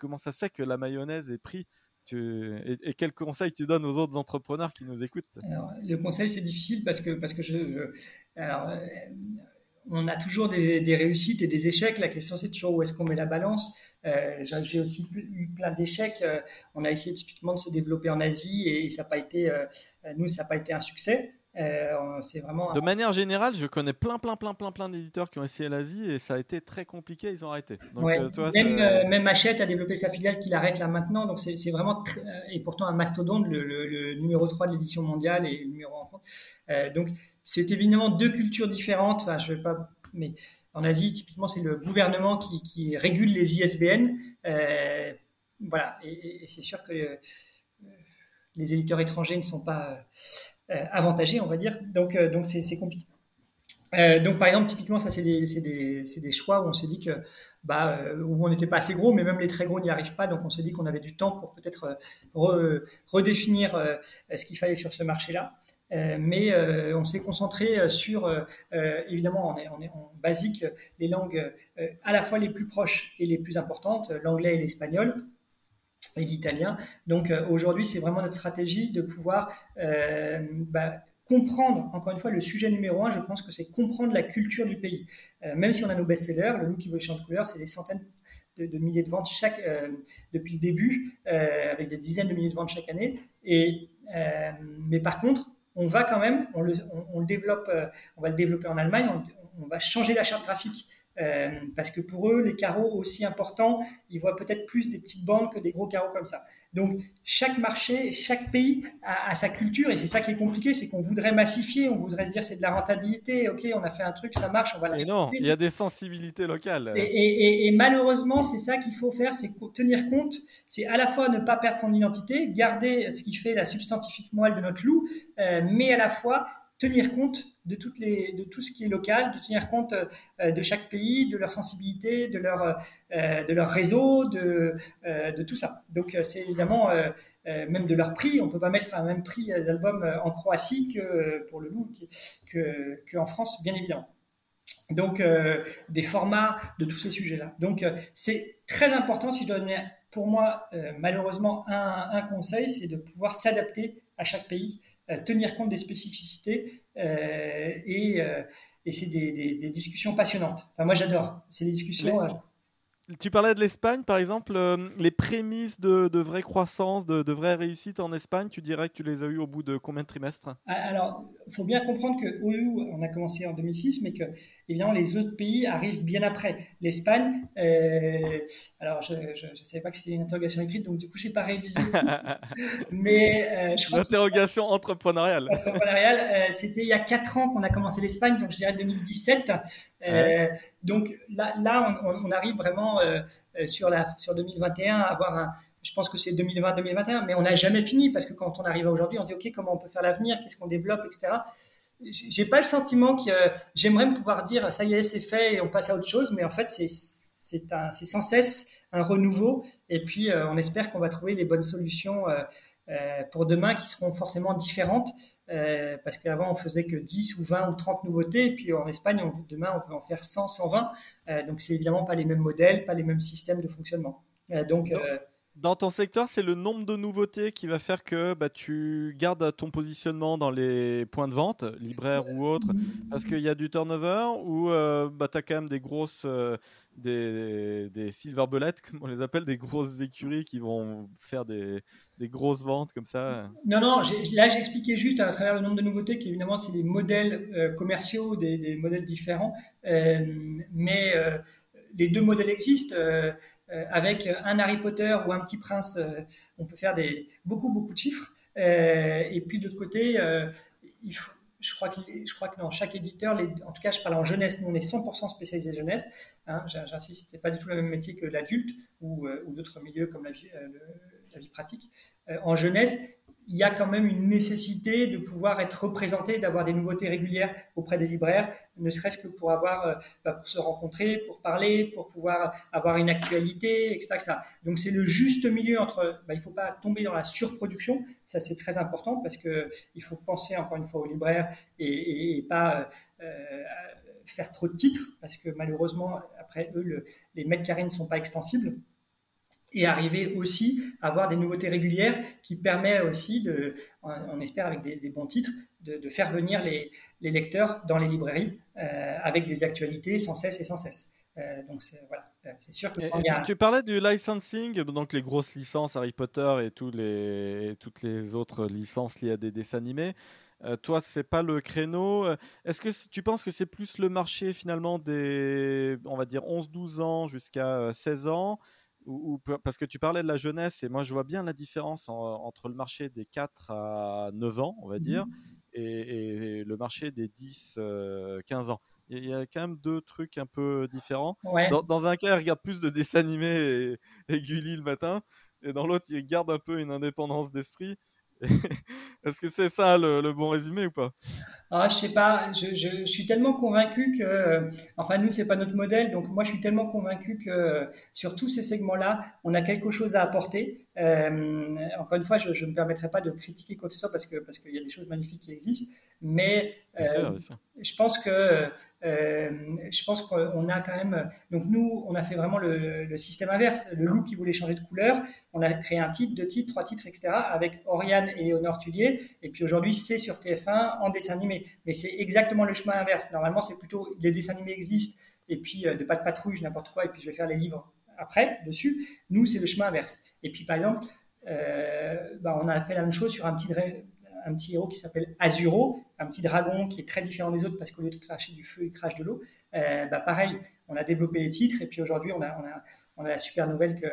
[SPEAKER 1] comment ça se fait que la mayonnaise est pris et, et, quel conseil tu donnes aux autres entrepreneurs qui nous écoutent?
[SPEAKER 2] Le conseil, c'est difficile parce que, parce que je, alors, euh, on a toujours des, réussites et des échecs. La question, c'est toujours où est-ce qu'on met la balance? Euh, j'ai aussi eu plein d'échecs. Euh, on a essayé typiquement de se développer en Asie et ça n'a pas été, nous, ça n'a pas été un succès.
[SPEAKER 1] Euh, c'est vraiment. De manière générale, je connais plein, plein, plein, plein, plein d'éditeurs qui ont essayé l'Asie et ça a été très compliqué. Ils ont arrêté.
[SPEAKER 2] Euh, même, euh, même Hachette a développé sa filiale qui l'arrête là maintenant. Donc c'est vraiment et pourtant un mastodonte, le, numéro 3 de l'édition mondiale et le numéro en France. donc c'est évidemment deux cultures différentes. Enfin, je vais pas, mais en Asie, typiquement, c'est le gouvernement qui, qui, régule les ISBN. voilà, et, et c'est sûr que les éditeurs étrangers ne sont pas euh, avantagé, on va dire. Donc, euh, donc c'est compliqué. Euh, donc, par exemple, typiquement, ça, c'est des, des, des, choix où on s'est dit que, bah, où on n'était pas assez gros, mais même les très gros n'y arrivent pas. Donc, on s'est dit qu'on avait du temps pour peut-être redéfinir ce qu'il fallait sur ce marché-là. mais on s'est concentré sur, évidemment, on est, on est en basique, les langues à la fois les plus proches et les plus importantes, l'anglais et l'espagnol et l'italien. Donc euh, aujourd'hui, c'est vraiment notre stratégie de pouvoir euh, bah, comprendre, encore une fois, le sujet numéro un, je pense que c'est comprendre la culture du pays. Euh, même si on a nos best-sellers, le loup qui vaut les champs de couleurs, c'est des centaines de, milliers de ventes chaque, depuis le début, avec des dizaines de milliers de ventes chaque année. Et, mais par contre, on va quand même, on, le développe, on va le développer en Allemagne, on, on va changer la charte graphique euh, parce que pour eux, les carreaux aussi importants, ils voient peut-être plus des petites bandes que des gros carreaux comme ça. Donc chaque marché, chaque pays a, sa culture et c'est ça qui est compliqué, c'est qu'on voudrait massifier, on voudrait se dire c'est de la rentabilité, ok, on a fait un truc, ça marche, on va.
[SPEAKER 1] Et non, il y a des sensibilités locales.
[SPEAKER 2] Et, et malheureusement, c'est ça qu'il faut faire, c'est tenir compte, c'est à la fois ne pas perdre son identité, garder ce qui fait la substantifique moelle de notre loup, euh, mais à la fois tenir compte de, tout ce qui est local, de tenir compte euh, de chaque pays, de leur sensibilité, de leur, euh, de leur réseau, de, euh, de tout ça. Donc c'est évidemment même de leur prix. On ne peut pas mettre un même prix d'album en Croatie que pour le loup que, que, France, bien évidemment. Donc des formats de tous ces sujets-là. Donc c'est très important si je dois donner pour moi malheureusement un, un conseil, c'est de pouvoir s'adapter à chaque pays euh, tenir compte des spécificités euh, et, euh, et c'est des, discussions passionnantes. Enfin, moi, j'adore. C'est des discussions.
[SPEAKER 1] Tu parlais de l'Espagne, par exemple, les prémices de, de, vraie croissance, de, de, vraie réussite en Espagne, tu dirais que tu les as eues au bout de combien de trimestres?
[SPEAKER 2] Ah, Alors, il faut bien comprendre que OU, on a commencé en 2006, mais que évidemment, les autres pays arrivent bien après. L'Espagne, euh, alors je ne savais pas que c'était une interrogation écrite, donc du coup, je n'ai pas révisé. <laughs>
[SPEAKER 1] Mais euh, je L'interrogation entrepreneuriale.
[SPEAKER 2] Entrepreneuriale, euh, c'était il y a 4 ans qu'on a commencé l'Espagne, donc je dirais 2017. Donc là, là on, on arrive vraiment sur, la, sur 2021 à avoir un je pense que c'est 2020-2021, mais on n'a jamais fini parce que quand on arrive à aujourd'hui, on dit OK, comment on peut faire l'avenir, qu'est-ce qu'on développe, etc. J'ai pas le sentiment que j'aimerais me pouvoir dire ça y est, c'est fait et on passe à autre chose, mais en fait, c'est c'est sans cesse un renouveau. Et puis euh, on espère qu'on va trouver les bonnes solutions euh, euh, pour demain qui seront forcément différentes parce qu'avant on faisait que 10 ou 20 ou 30 nouveautés. Et puis en Espagne on, demain on veut en faire 100, 120 donc c'est évidemment pas les mêmes modèles, pas les mêmes systèmes de fonctionnement. donc
[SPEAKER 1] dans ton secteur, c'est le nombre de nouveautés qui va faire que bah, tu gardes ton positionnement dans les points de vente, libraires ou autres, parce qu'il y a du turnover ou euh, bah, tu as quand même des grosses, euh, des, des, silver bullets, <laughs> comme on les appelle, des grosses écuries qui vont faire des, des grosses ventes comme ça.
[SPEAKER 2] Non, non, là j'expliquais juste à travers le nombre de nouveautés qu'évidemment c'est des modèles euh, commerciaux, des, modèles différents, mais les deux modèles existent. Euh, avec un Harry Potter ou un Petit Prince, euh, on peut faire des, beaucoup, beaucoup de chiffres. Euh, et puis de l'autre côté, je crois, que, je chaque éditeur, en tout cas, je parle en jeunesse, nous on est 100% spécialisé jeunesse. Hein, J'insiste, c'est pas du tout le même métier que l'adulte ou, d'autres milieux comme la vie pratique. en jeunesse, il y a quand même une nécessité de pouvoir être représenté, d'avoir des nouveautés régulières auprès des libraires, ne serait-ce que pour avoir, euh, bah, pour se rencontrer, pour parler, pour pouvoir avoir une actualité, etc. Donc c'est le juste milieu entre, bah, il ne faut pas tomber dans la surproduction, ça c'est très important parce que il faut penser encore une fois aux libraires et, pas euh, euh, faire trop de titres parce que malheureusement après eux les mètres carrés ne sont pas extensibles et arriver aussi à avoir des nouveautés régulières qui permet aussi, de, on espère avec des, bons titres, de, faire venir les, lecteurs dans les librairies euh, avec des actualités sans cesse et sans cesse. Euh, donc voilà, euh, c'est sûr que
[SPEAKER 1] tu, parlais du licensing, donc les grosses licences Harry Potter et tous les, toutes les autres licences liées à des dessins animés. toi, c'est pas le créneau. Est-ce que tu penses que c'est plus le marché finalement des, on va dire 11-12 ans jusqu'à 16 ans? Ou, parce que tu parlais de la jeunesse et moi je vois bien la différence entre le marché des 4 à 9 ans, on va dire, mmh. et, le marché des 10, 15 euh, ans. Il y a quand même deux trucs un peu différents. Dans, un cas, ils regardent plus de dessins animés et, et Gulli le matin, et dans l'autre, ils gardent un peu une indépendance d'esprit. <laughs> Est-ce que c'est ça le, bon résumé ou pas?
[SPEAKER 2] Ah, Je sais pas. Je, je, suis tellement convaincu que, enfin nous c'est pas notre modèle, donc moi je suis tellement convaincu que sur tous ces segments-là, on a quelque chose à apporter. Euh, encore une fois, je ne me permettrai pas de critiquer quoi que ce soit parce que parce qu'il y a des choses magnifiques qui existent, mais euh, je pense que euh, je pense qu'on a quand même. Donc nous, on a fait vraiment le, système inverse. Le loup qui voulait changer de couleur, on a créé un titre, deux titres, trois titres, etc. avec Oriane et Léonore Tullier. Et puis aujourd'hui, c'est sur TF1 en dessin animé. Mais c'est exactement le chemin inverse. Normalement, c'est plutôt les dessins animés existent et puis de pas de patrouille, n'importe quoi. Et puis je vais faire les livres après dessus. Nous, c'est le chemin inverse. Et puis par exemple, euh, bah, on a fait la même chose sur un petit un petit héros qui s'appelle Azuro, un petit dragon qui est très différent des autres parce qu'au lieu de cracher du feu, il crache de l'eau. Euh, bah pareil, on a développé les titres et puis aujourd'hui, on a, on, a, on a, la super nouvelle que,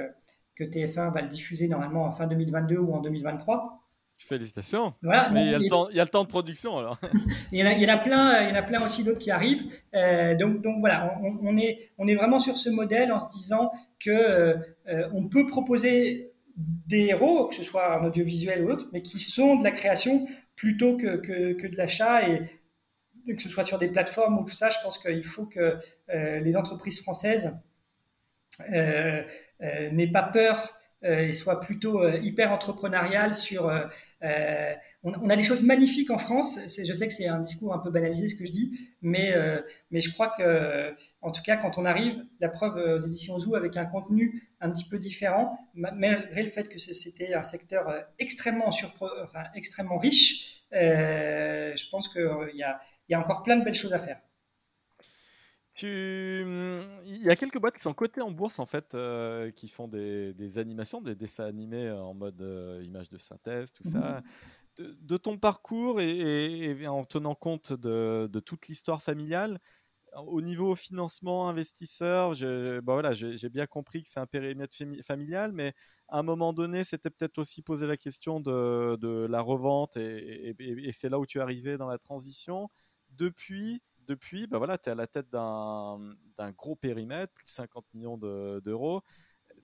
[SPEAKER 2] que TF1 va le diffuser normalement en fin 2022 ou en 2023.
[SPEAKER 1] Félicitations. Voilà, Mais il, y a le temps, il y a le temps de production alors. <laughs>
[SPEAKER 2] il, y en a, il, y en a, plein, il y en a plein aussi d'autres qui arrivent. Euh, donc, donc voilà, on, on, est, on est vraiment sur ce modèle en se disant que euh, on peut proposer des héros, que ce soit en audiovisuel ou autre, mais qui sont de la création plutôt que, que, de l'achat. Et que ce soit sur des plateformes ou tout ça, je pense qu'il faut que euh, les entreprises françaises euh, euh, n'aient pas peur et soit plutôt euh, hyper entrepreneurial sur. Euh, on, on, a des choses magnifiques en France. Je sais que c'est un discours un peu banalisé ce que je dis, mais mais je crois que en tout cas quand on arrive, la preuve aux éditions Zoo avec un contenu un petit peu différent, malgré le fait que c'était un secteur extrêmement surpre... enfin extrêmement riche, je pense qu'il y a y a encore plein de belles choses à faire.
[SPEAKER 1] Il y a quelques boîtes qui sont cotées en bourse en fait, euh, qui font des, animations, des dessins animés en mode euh, image de synthèse, tout ça. Mmh. De, ton parcours et, en tenant compte de, toute l'histoire familiale, au niveau financement, investisseur, j'ai bah voilà, bien compris que c'est un périmètre familial, mais à un moment donné, c'était peut-être aussi poser la question de, de la revente et, et, c'est là où tu es arrivé dans la transition. Depuis, depuis bah voilà, tu es à la tête d'un gros périmètre, plus de 50 millions d'euros.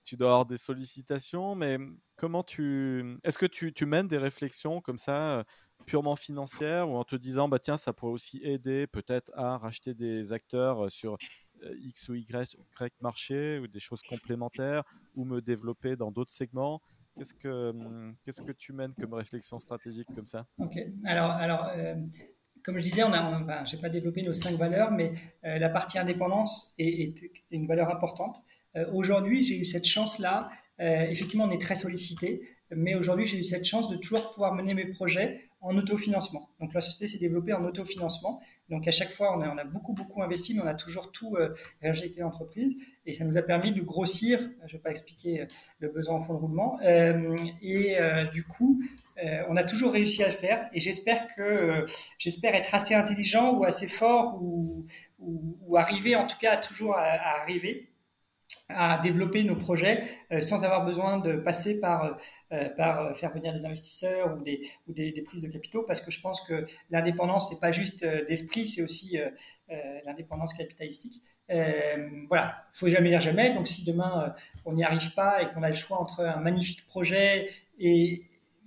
[SPEAKER 1] tu dois avoir des sollicitations, mais comment tu. Est-ce que tu, tu, mènes des réflexions comme ça, purement financières, ou en te disant, bah tiens, ça pourrait aussi aider peut-être à racheter des acteurs sur X ou Y, marché, ou des choses complémentaires, ou me développer dans d'autres segments? Qu'est-ce que, hum, qu'est-ce que tu mènes comme réflexion stratégique comme ça?
[SPEAKER 2] Ok, alors, alors comme je disais, on a, j'ai pas développé nos cinq valeurs, mais euh, la partie indépendance est, une valeur importante. Euh, aujourd'hui, j'ai eu cette chance-là. Euh, effectivement, on est très sollicité, mais aujourd'hui, j'ai eu cette chance de toujours pouvoir mener mes projets en autofinancement. Donc la société s'est développée en autofinancement. Donc à chaque fois, on a, beaucoup, beaucoup investi, mais on a toujours tout euh, réinjecté l'entreprise. Et ça nous a permis de grossir, je ne vais pas expliquer le besoin en fonds de roulement. et du coup, euh, on a toujours réussi à le faire et j'espère que euh, être assez intelligent ou assez fort ou, ou, arriver en tout cas toujours à, arriver à développer nos projets euh, sans avoir besoin de passer par par faire venir des investisseurs ou des, ou des, prises de capitaux parce que je pense que l'indépendance c'est pas juste d'esprit c'est aussi l'indépendance capitalistique euh, voilà, faut jamais dire jamais. Donc, si demain on n'y arrive pas et qu'on a le choix entre un magnifique projet et,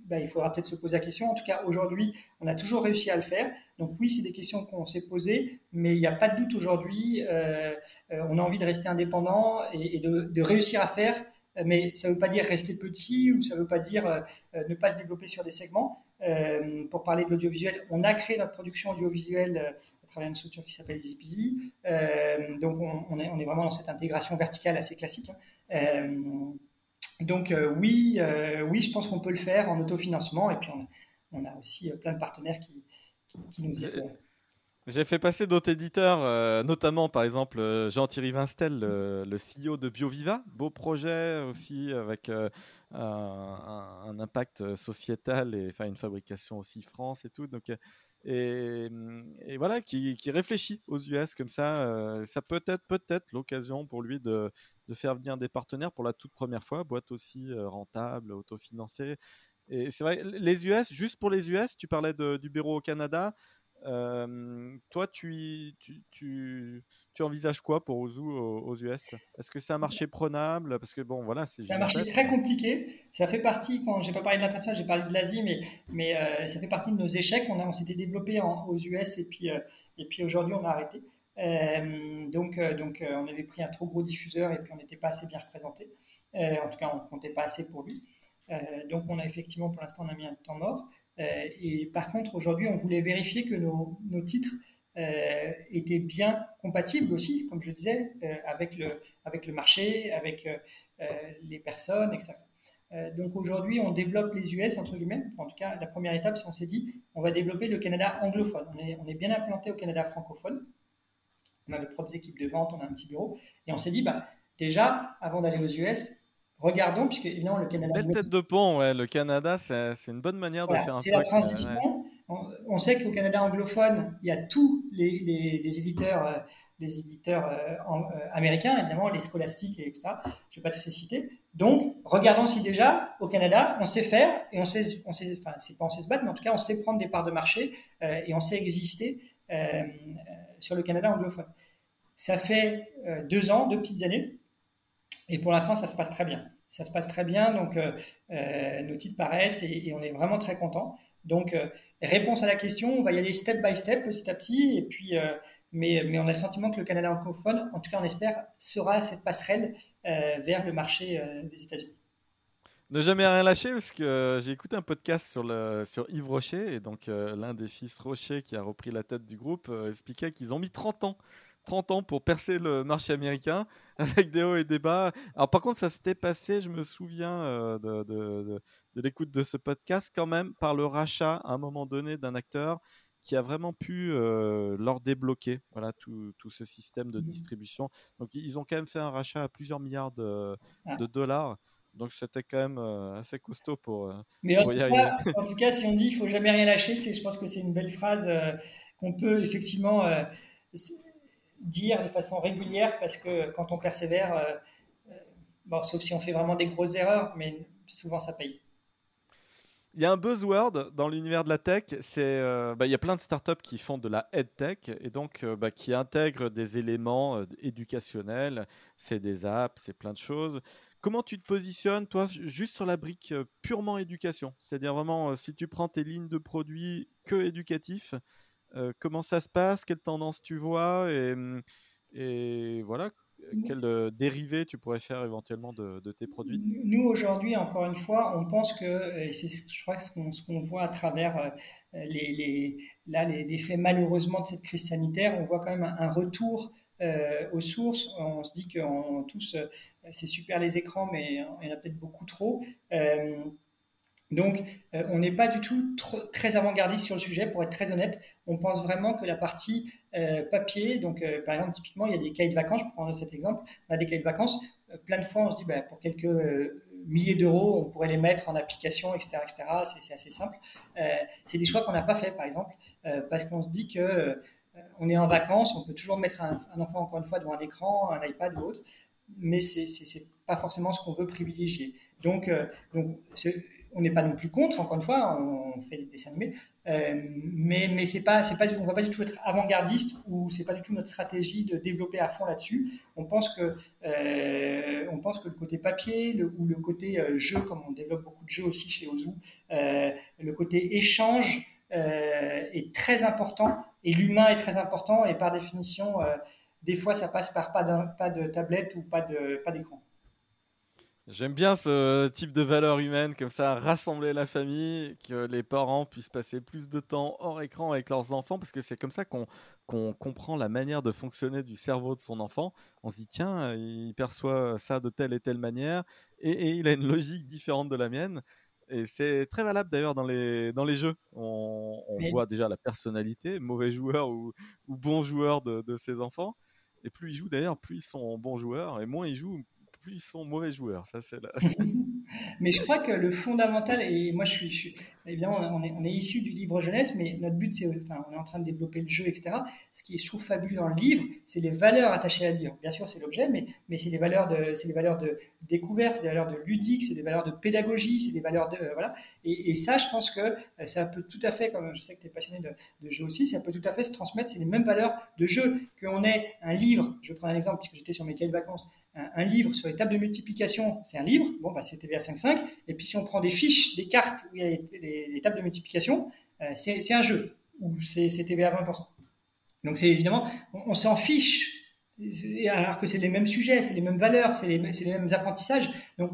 [SPEAKER 2] ben, il faudra peut-être se poser la question. En tout cas, aujourd'hui, on a toujours réussi à le faire. Donc oui, c'est des questions qu'on s'est posées, mais il n'y a pas de doute aujourd'hui. Euh, euh, on a envie de rester indépendant et, de, réussir à faire. Mais ça ne veut pas dire rester petit ou ça ne veut pas dire euh, ne pas se développer sur des segments. pour parler de l'audiovisuel, on a créé notre production audiovisuelle à travers une structure qui s'appelle EasyPeasy. donc on, est, on, est, vraiment dans cette intégration verticale assez classique. Hein. Donc euh, oui, euh, oui, je pense qu'on peut le faire en autofinancement. Et puis on, a aussi euh, plein de partenaires qui, nous aident.
[SPEAKER 1] J'ai fait passer d'autres éditeurs, notamment par exemple Jean-Thierry Vinstel, le, CEO de BioViva. Beau projet aussi avec un, impact sociétal et enfin, une fabrication aussi France et tout. Donc et, voilà, qui, réfléchit aux US comme ça. Euh, ça peut être peut-être l'occasion pour lui de, faire venir des partenaires pour la toute première fois, boîte aussi euh, rentable, autofinancée. Et c'est vrai, les US, juste pour les US, tu parlais du bureau au Canada. Euh, toi, tu, tu, tu, tu, envisages quoi pour Ozu aux, US Est-ce que c'est un marché prenable? Parce que bon, voilà,
[SPEAKER 2] c'est un marché très compliqué. Ça fait partie, quand j'ai pas parlé de l'international, j'ai parlé de l'Asie, mais, mais euh, ça fait partie de nos échecs. On, on s'était développé aux US et puis, euh, et puis aujourd'hui, on a arrêté. donc, donc on avait pris un trop gros diffuseur et puis on n'était pas assez bien représenté. en tout cas, on ne comptait pas assez pour lui. donc, on a effectivement, pour l'instant, on a mis un temps mort. Euh, et par contre, aujourd'hui, on voulait vérifier que nos, titres euh, étaient bien compatibles aussi, comme je disais, euh, avec, le, marché, avec les personnes, etc. donc aujourd'hui, on développe les US, entre guillemets. en tout cas, la première étape, c'est on s'est dit, on va développer le Canada anglophone. On est, on est, bien implanté au Canada francophone. On a de propres équipes de vente, on a un petit bureau. Et on s'est dit, bah, déjà, avant d'aller aux US, regardons, puisque évidemment le Canada.
[SPEAKER 1] Belle tête de pont, ouais. Le Canada, c'est une bonne manière de faire un
[SPEAKER 2] C'est la transition. On, sait qu'au Canada anglophone, il y a tous les, éditeurs, les éditeurs euh, euh, euh, américains, évidemment, les scolastiques et etc. Je ne vais pas tous les citer. Donc, regardons si déjà, au Canada, on sait faire et on sait, on sait enfin, c'est pas on sait se battre, mais en tout cas, on sait prendre des parts de marché et on sait exister sur le Canada anglophone. Ça fait deux ans, deux petites années et pour l'instant, ça se passe très bien. Ça se passe très bien, donc euh, euh, nos titres paraissent et, on est vraiment très content. Donc, euh, réponse à la question, on va y aller step by step, petit à petit, et puis, mais, on a le sentiment que le Canada anglophone, en tout cas on espère, sera cette passerelle vers le marché des États-Unis.
[SPEAKER 1] Ne jamais rien lâcher parce que j'ai écouté un podcast sur, sur Yves Rocher et donc l'un des fils Rocher qui a repris la tête du groupe expliquait qu'ils ont mis 30 ans 30 ans pour percer le marché américain <laughs> avec des hauts et des bas. Alors par contre, ça s'était passé, je me souviens euh, de, de, de, l'écoute de ce podcast quand même par le rachat à un moment donné d'un acteur qui a vraiment pu euh, leur débloquer voilà, tout, tout, ce système de mmh. distribution. Donc ils ont quand même fait un rachat à plusieurs milliards de, ah. de dollars. Donc c'était quand même euh, assez costaud pour,
[SPEAKER 2] Mais en, tout cas, en, tout cas, si on dit il faut jamais rien lâcher, je pense que c'est une belle phrase qu'on peut effectivement dire de façon régulière parce que quand on persévère, bon, sauf si on fait vraiment des grosses erreurs, mais souvent ça paye.
[SPEAKER 1] Il y a un buzzword dans l'univers de la tech, c'est euh, bah, il y a plein de startups qui font de la head tech et donc euh, bah, qui intègrent des éléments euh, éducationnels, c'est des apps, c'est plein de choses. Comment tu te positionnes, toi, juste sur la brique purement éducation? C'est-à-dire vraiment, si tu prends tes lignes de produits que éducatifs, comment ça se passe? Quelle tendance tu vois? Et, et voilà, quel dérivé tu pourrais faire éventuellement de, tes produits?
[SPEAKER 2] Nous, aujourd'hui, encore une fois, on pense que, et c'est je crois que ce qu'on voit à travers les, les, là, les, faits malheureusement de cette crise sanitaire, on voit quand même un, retour euh, aux sources. On se dit que tous, c'est super les écrans, mais il y en a peut-être beaucoup trop. Donc, euh, on n'est pas du tout très avant-gardiste sur le sujet, pour être très honnête. On pense vraiment que la partie euh, papier, donc euh, par exemple, typiquement, il y a des cahiers de vacances, je prends cet exemple, on a des cahiers de vacances, plein de fois, on se dit, bah, pour quelques milliers d'euros, on pourrait les mettre en application, etc. etc. C'est assez simple. c'est des choix qu'on n'a pas fait, par exemple, parce qu'on se dit que on est en vacances, on peut toujours mettre un, enfant, encore une fois, devant un écran, un iPad ou autre, mais c'est pas forcément ce qu'on veut privilégier. Donc, donc on n'est pas non plus contre, encore une fois, on, fait des dessins animés, euh, mais, pas, pas, on va pas du tout être avant-gardiste ou c'est pas du tout notre stratégie de développer à fond là-dessus. On pense que, euh, le côté papier ou le côté euh, jeu, comme on développe beaucoup de jeux aussi chez Ozu, le côté échange est très important et l'humain est très important et par définition, des fois, ça passe par pas, pas de tablette ou pas de, pas d'écran.
[SPEAKER 1] J'aime bien ce type de valeur humaine, comme ça, rassembler la famille, que les parents puissent passer plus de temps hors écran avec leurs enfants, parce que c'est comme ça qu'on comprend la manière de fonctionner du cerveau de son enfant. On se dit, tiens, il perçoit ça de telle et telle manière, et, il a une logique différente de la mienne. Et c'est très valable d'ailleurs dans les, dans les jeux. On, voit déjà la personnalité, mauvais joueur ou, ou bon joueur de, de ses enfants. Et plus ils jouent d'ailleurs, plus ils sont bons joueurs, et moins ils jouent, ils sont mauvais joueurs. Ça, c'est <laughs>
[SPEAKER 2] mais je crois que le fondamental, et moi je suis, je évidemment, on est, on est issu du livre jeunesse, mais notre but, c'est, enfin, on est en train de développer le jeu, etc. Ce qui est, je trouve, fabuleux dans le livre, c'est les valeurs attachées à livre. Bien sûr, c'est l'objet, mais, mais c'est les valeurs de, c'est les valeurs de découverte, c'est des valeurs de ludique, c'est des valeurs de pédagogie, c'est des valeurs de, euh, voilà. Et, ça, je pense que euh, ça peut tout à fait, comme je sais que tu es passionné de, de, jeu aussi, ça peut tout à fait se transmettre. C'est les mêmes valeurs de jeu qu'on ait un livre. Je prends un exemple puisque j'étais sur mes cahiers de vacances un, livre sur les tables de multiplication, c'est un livre, bon, c'est TVA 5.5. Et puis si on prend des fiches, des cartes où il y a les, tables de multiplication, euh, c'est un jeu, ou c'est TVA 20%. Donc c'est évidemment, on, s'en fiche, alors que c'est les mêmes sujets, c'est les mêmes valeurs, c'est les, mêmes apprentissages. Donc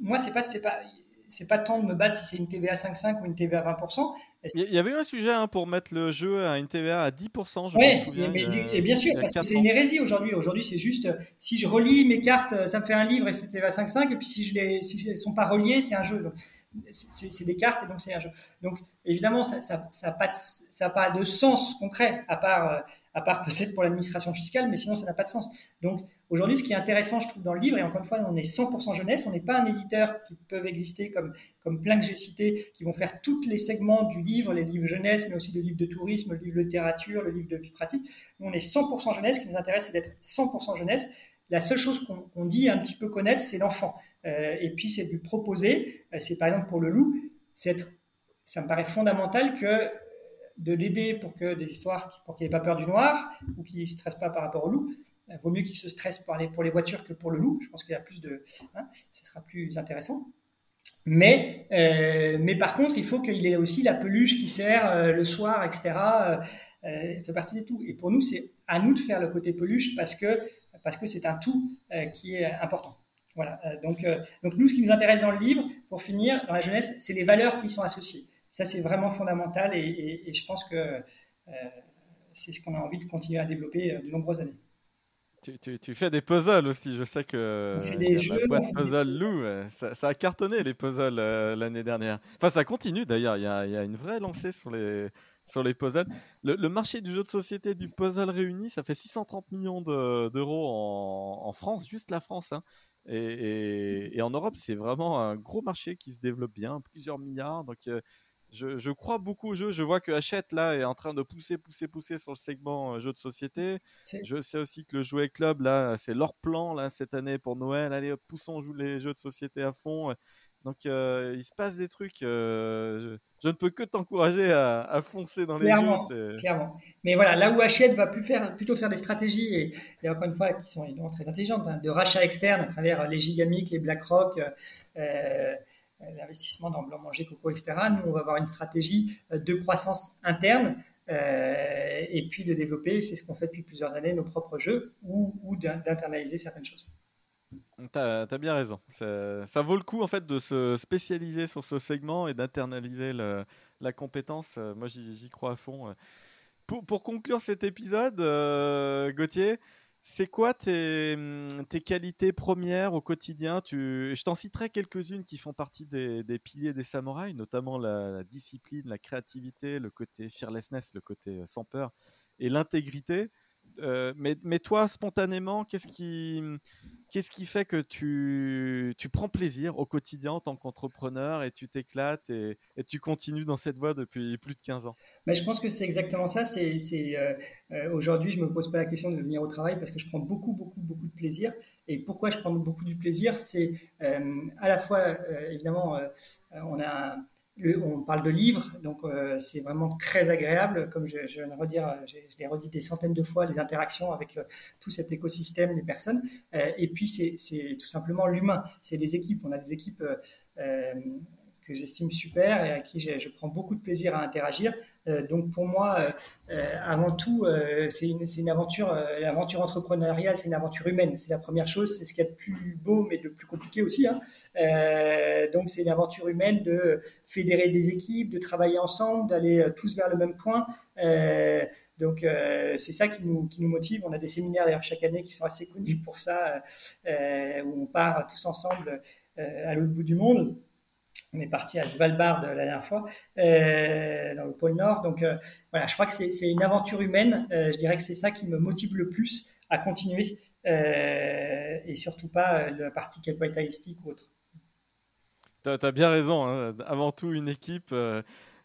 [SPEAKER 2] moi, c'est pas, pas, pas tant de me battre si c'est une TVA 5,5 ou une TVA 20%.
[SPEAKER 1] Il y avait eu un sujet hein, pour mettre le jeu à une TVA à 10%,
[SPEAKER 2] je me souviens. Mais, et bien sûr, parce que c'est une hérésie aujourd'hui. Aujourd'hui, c'est juste, si je relis mes cartes, ça me fait un livre et c'est TVA 5,5, et puis si je les, si elles sont pas reliées, c'est un jeu. c'est des cartes et donc c'est un jeu. Donc évidemment, ça n'a ça, ça pas, ça pas de sens concret, à part, euh, à part peut-être pour l'administration fiscale, mais sinon ça n'a pas de sens. Donc aujourd'hui, ce qui est intéressant, je trouve, dans le livre, et encore une fois, on est 100% jeunesse, on n'est pas un éditeur qui peuvent exister comme, comme plein que j'ai cités, qui vont faire tous les segments du livre, les livres jeunesse, mais aussi le livre de tourisme, le livre de littérature, le livre de vie pratique. On est 100% jeunesse, ce qui nous intéresse, c'est d'être 100% jeunesse. La seule chose qu'on dit un petit peu connaître, c'est l'enfant. Euh, et puis, c'est lui proposer, euh, c'est par exemple pour le loup, ça me paraît fondamental que de l'aider pour que des histoires, pour qu'il n'ait pas peur du noir ou qu'il ne se stresse pas par rapport au loup. Il vaut mieux qu'il se stresse pour les, pour les voitures que pour le loup. Je pense qu'il y a plus de, hein, ce sera plus intéressant. Mais, euh, mais par contre, il faut qu'il ait aussi la peluche qui sert euh, le soir, etc. Euh, fait partie des tout. Et pour nous, c'est à nous de faire le côté peluche parce que parce que c'est un tout qui est important. Voilà. donc, donc nous, ce qui nous intéresse dans le livre, pour finir, dans la jeunesse, c'est les valeurs qui y sont associées. Ça, c'est vraiment fondamental et, je pense que euh, c'est ce qu'on a envie de continuer à développer euh, de nombreuses années.
[SPEAKER 1] Tu, fais des puzzles aussi, je sais que
[SPEAKER 2] on fait des jeux,
[SPEAKER 1] la boîte puzzle Lou, ça, a cartonné les puzzles euh, l'année dernière. Enfin, ça continue d'ailleurs, il y, a, une vraie lancée sur les, sur les puzzles. Le, marché du jeu de société du puzzle réuni, ça fait 630 millions d'euros en, France, juste la France. Hein. Et, en Europe, c'est vraiment un gros marché qui se développe bien, plusieurs milliards. Donc, je, crois beaucoup au jeu. Je vois que Hachette là est en train de pousser, pousser, pousser sur le segment jeu de société. Je sais aussi que le Jouet Club là, c'est leur plan là cette année pour Noël. Allez, poussons les jeux de société à fond. Donc il se passe des trucs. je, ne peux que t'encourager à, foncer dans les
[SPEAKER 2] jeux. Clairement. Mais voilà, là où Hachette va plus faire, plutôt faire des stratégies et, encore une fois qui sont évidemment très intelligentes, hein, de rachat externe à travers les Gigamic, les BlackRock. Euh, l'investissement dans blanc manger, coco, etc. Nous, on va avoir une stratégie euh, de croissance interne euh, et puis de développer, c'est ce qu'on fait depuis plusieurs années, nos propres jeux ou, ou d'internaliser certaines choses.
[SPEAKER 1] Tu as, bien raison. Ça, vaut le coup en fait de se spécialiser sur ce segment et d'internaliser la compétence. Euh, moi, j'y crois à fond. Pour, pour, conclure cet épisode, Gauthier, c'est quoi tes, mmh, tes, qualités premières au quotidien? Je t'en citerai quelques-unes qui font partie des, piliers des samouraïs, notamment la, discipline, la créativité, le côté fearlessness, le côté sans peur, et l'intégrité. Euh, mais, mais, toi, spontanément, qu'est-ce qui, qu'est-ce qui fait que tu, tu, prends plaisir au quotidien en tant qu'entrepreneur et tu t'éclates et, tu continues dans cette voie depuis plus de 15 ans?
[SPEAKER 2] Mais Je pense que c'est exactement ça. C'est, euh, euh, aujourd'hui, je ne me pose pas la question de venir au travail parce que je prends beaucoup, beaucoup, beaucoup de plaisir. Et pourquoi je prends beaucoup de plaisir? C'est à la fois, évidemment, on a on parle de livres, donc euh, c'est vraiment très agréable, comme je, viens de redire, je, l'ai redit des centaines de fois, les interactions avec euh, tout cet écosystème, les personnes. Euh, et puis c'est tout simplement l'humain, c'est des équipes. On a des équipes que j'estime super et à qui je, prends beaucoup de plaisir à interagir. Euh, donc pour moi, euh, euh, avant tout, c'est une, aventure, l'aventure entrepreneuriale, c'est une aventure humaine. C'est la première chose, c'est ce qu'il y a de plus beau, mais de plus compliqué aussi. Hein. donc c'est une aventure humaine de fédérer des équipes, de travailler ensemble, d'aller tous vers le même point. donc c'est ça qui nous, qui nous motive. On a des séminaires d'ailleurs chaque année qui sont assez connus pour ça, où on part tous ensemble à l'autre bout du monde. On est parti à Svalbard la dernière fois, euh, dans le pôle Nord. Donc euh, voilà, je crois que c'est une aventure humaine. Euh, je dirais que c'est ça qui me motive le plus à continuer et surtout pas la partie capitalistique ou autre.
[SPEAKER 1] Tu as, bien raison. Hein. Avant tout, une équipe.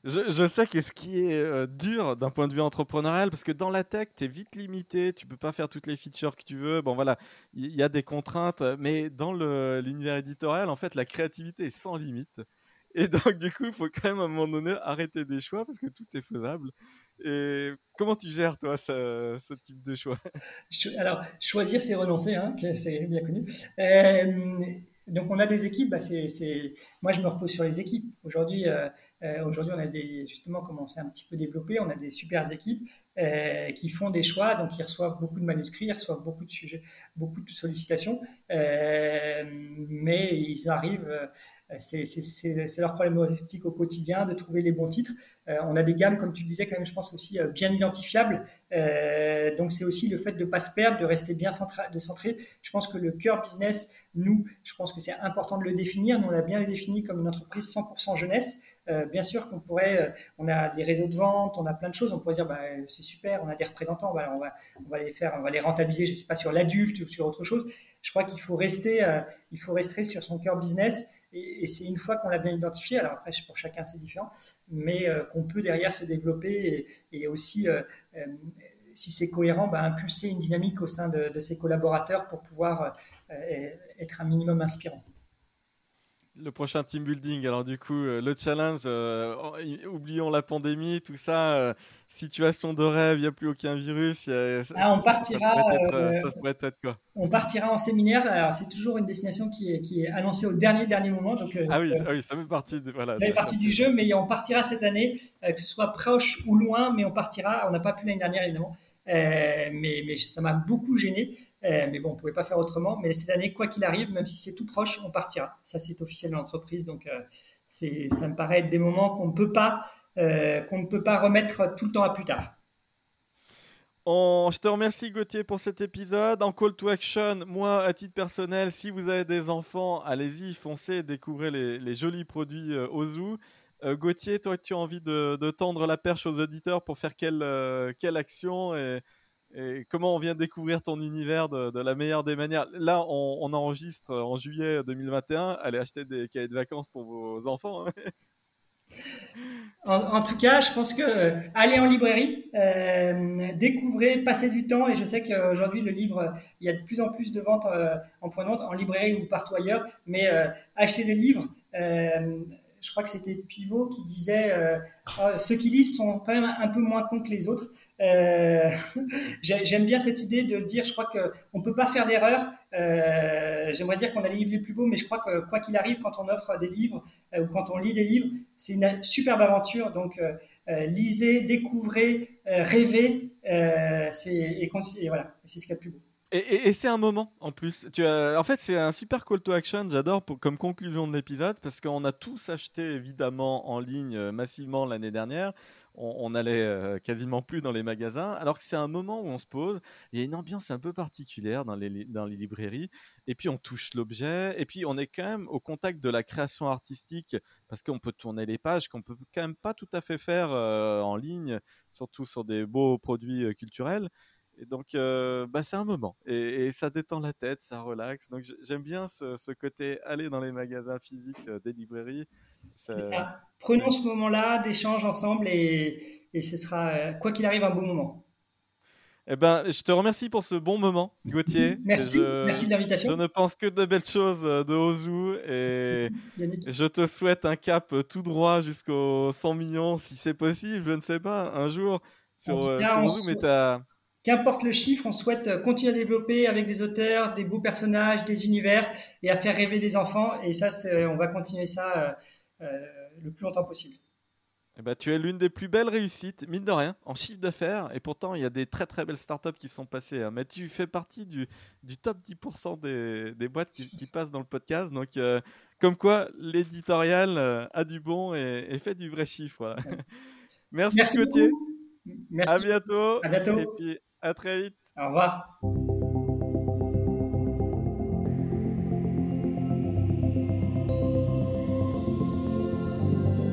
[SPEAKER 1] Je, sais que ce qui est dur d'un point de vue entrepreneurial, parce que dans la tech, tu es vite limité, tu peux pas faire toutes les features que tu veux. Bon, voilà, il y, a des contraintes, mais dans l'univers éditorial, en fait, la créativité est sans limite. Et donc, du coup, il faut quand même à un moment donné arrêter des choix parce que tout est faisable. Et comment tu gères, toi, ce, type de choix?
[SPEAKER 2] Alors, choisir, c'est renoncer, hein, c'est bien connu. Euh, donc, on a des équipes. Bah, Moi, je me repose sur les équipes. Aujourd'hui, euh, euh, aujourd'hui on a des, justement, comme on un petit peu développé, on a des super équipes qui font des choix. Donc, ils reçoivent beaucoup de manuscrits, ils reçoivent beaucoup de sujets, beaucoup de sollicitations. mais ils arrivent c'est leur problématique au quotidien de trouver les bons titres. Euh, on a des gammes, comme tu le disais, quand même, je pense aussi euh, bien identifiables. Euh, donc c'est aussi le fait de ne pas se perdre, de rester bien centré. Je pense que le cœur business, nous, je pense que c'est important de le définir. Nous, on a bien défini comme une entreprise 100% jeunesse. bien sûr qu'on pourrait, on a des réseaux de vente, on a plein de choses. On pourrait dire, bah, c'est super, on a des représentants, on va, on va les faire, on va les rentabiliser. Je ne sais pas sur l'adulte ou sur autre chose. Je crois qu'il faut faut rester sur son cœur business et, c'est une fois qu'on l'a bien identifié, alors après pour chacun c'est différent, mais euh, qu'on peut derrière se développer et, aussi, euh, euh, si c'est cohérent, bah, impulser une dynamique au sein de, de ses collaborateurs pour pouvoir être un minimum inspirant
[SPEAKER 1] le prochain team building. Alors du coup, euh, le challenge, euh, oublions la pandémie, tout ça, euh, situation de rêve, il n'y a plus aucun virus.
[SPEAKER 2] ah, on partira.
[SPEAKER 1] Ça pourrait, être, quoi?
[SPEAKER 2] On partira en séminaire. Alors c'est toujours une destination qui est, qui est annoncée au dernier dernier moment. Donc,
[SPEAKER 1] ah, oui, ah oui, ça fait partie, voilà,
[SPEAKER 2] ça fait partie du jeu, mais on partira cette année, que ce soit proche ou loin, mais on partira. On n'a pas pu l'année dernière évidemment, mais, mais ça m'a beaucoup gêné. Euh, mais bon, on ne pouvait pas faire autrement. Mais cette année, quoi qu'il arrive, même si c'est tout proche, on partira. Ça, c'est officiel de l'entreprise. Donc, euh, ça me paraît être des moments qu'on ne peut pas, euh, qu'on ne peut pas remettre tout le temps à plus tard.
[SPEAKER 1] je te remercie Gauthier pour cet épisode. En call to action, moi à titre personnel, si vous avez des enfants, allez-y, foncez, découvrez les, jolis produits Ozu. Gauthier, toi, tu as envie de, tendre la perche aux auditeurs pour faire quelle, action et comment on vient découvrir ton univers de, la meilleure des manières? Là, on, enregistre en juillet 2021. Allez acheter des cahiers de vacances pour vos enfants. Hein. <laughs>
[SPEAKER 2] En, tout cas, je pense que euh, aller en librairie, euh, découvrez, passez du temps. Et je sais qu'aujourd'hui, le livre, il y a de plus en plus de ventes euh, en point de vente, en librairie ou partout ailleurs. Mais euh, acheter des livres, je crois que c'était Pivot qui disait oh, ceux qui lisent sont quand même un peu moins cons que les autres. Euh, <laughs> J'aime bien cette idée de dire, je crois qu'on ne peut pas faire d'erreur. Euh, J'aimerais dire qu'on a les livres les plus beaux, mais je crois que quoi qu'il arrive, quand on offre des livres euh, ou quand on lit des livres, c'est une superbe aventure. Donc, euh, euh lisez, découvrez, rêvez, et, et, voilà, c'est ce qu'il y a de plus beau.
[SPEAKER 1] Et, c'est un moment en plus. En fait, c'est un super call to action. J'adore comme conclusion de l'épisode parce qu'on a tous acheté évidemment en ligne massivement l'année dernière on, n'allait euh, quasiment plus dans les magasins, alors que c'est un moment où on se pose, il y a une ambiance un peu particulière dans les, librairies, et puis on touche l'objet, et puis on est quand même au contact de la création artistique, parce qu'on peut tourner les pages qu'on peut quand même pas tout à fait faire euh, en ligne, surtout sur des beaux produits euh, culturels. Et donc, bah, c'est un moment. Et, ça détend la tête, ça relaxe. Donc, j'aime bien ce, côté aller dans les magasins physiques des librairies.
[SPEAKER 2] Ça. Prenons ce moment-là d'échange ensemble et, et, ce sera, quoi qu'il arrive, un bon moment.
[SPEAKER 1] Eh ben, je te remercie pour ce bon moment, Gauthier. <laughs>
[SPEAKER 2] Merci, merci de l'invitation.
[SPEAKER 1] Je ne pense que de belles choses de Ozu et <laughs> je te souhaite un cap tout droit jusqu'aux 100 millions, si c'est possible, je ne sais pas, un jour sur, sur Ozu, mais t'as
[SPEAKER 2] Qu'importe le chiffre, on souhaite continuer à développer avec des auteurs, des beaux personnages, des univers et à faire rêver des enfants. Et ça, on va continuer ça euh, euh, le plus longtemps possible.
[SPEAKER 1] Eh ben, tu es l'une des plus belles réussites, mine de rien, en chiffre d'affaires. Et pourtant, il y a des très très belles startups qui sont passées. Hein. Mais tu fais partie du, du top 10% des, des, boîtes qui, passent dans le podcast. Donc, euh, comme quoi, l'éditorial a du bon et, fait du vrai chiffre. <laughs> Merci,
[SPEAKER 2] Merci
[SPEAKER 1] Gauthier.
[SPEAKER 2] Merci.
[SPEAKER 1] À bientôt.
[SPEAKER 2] À bientôt.
[SPEAKER 1] Et puis, à très vite.
[SPEAKER 2] Au revoir.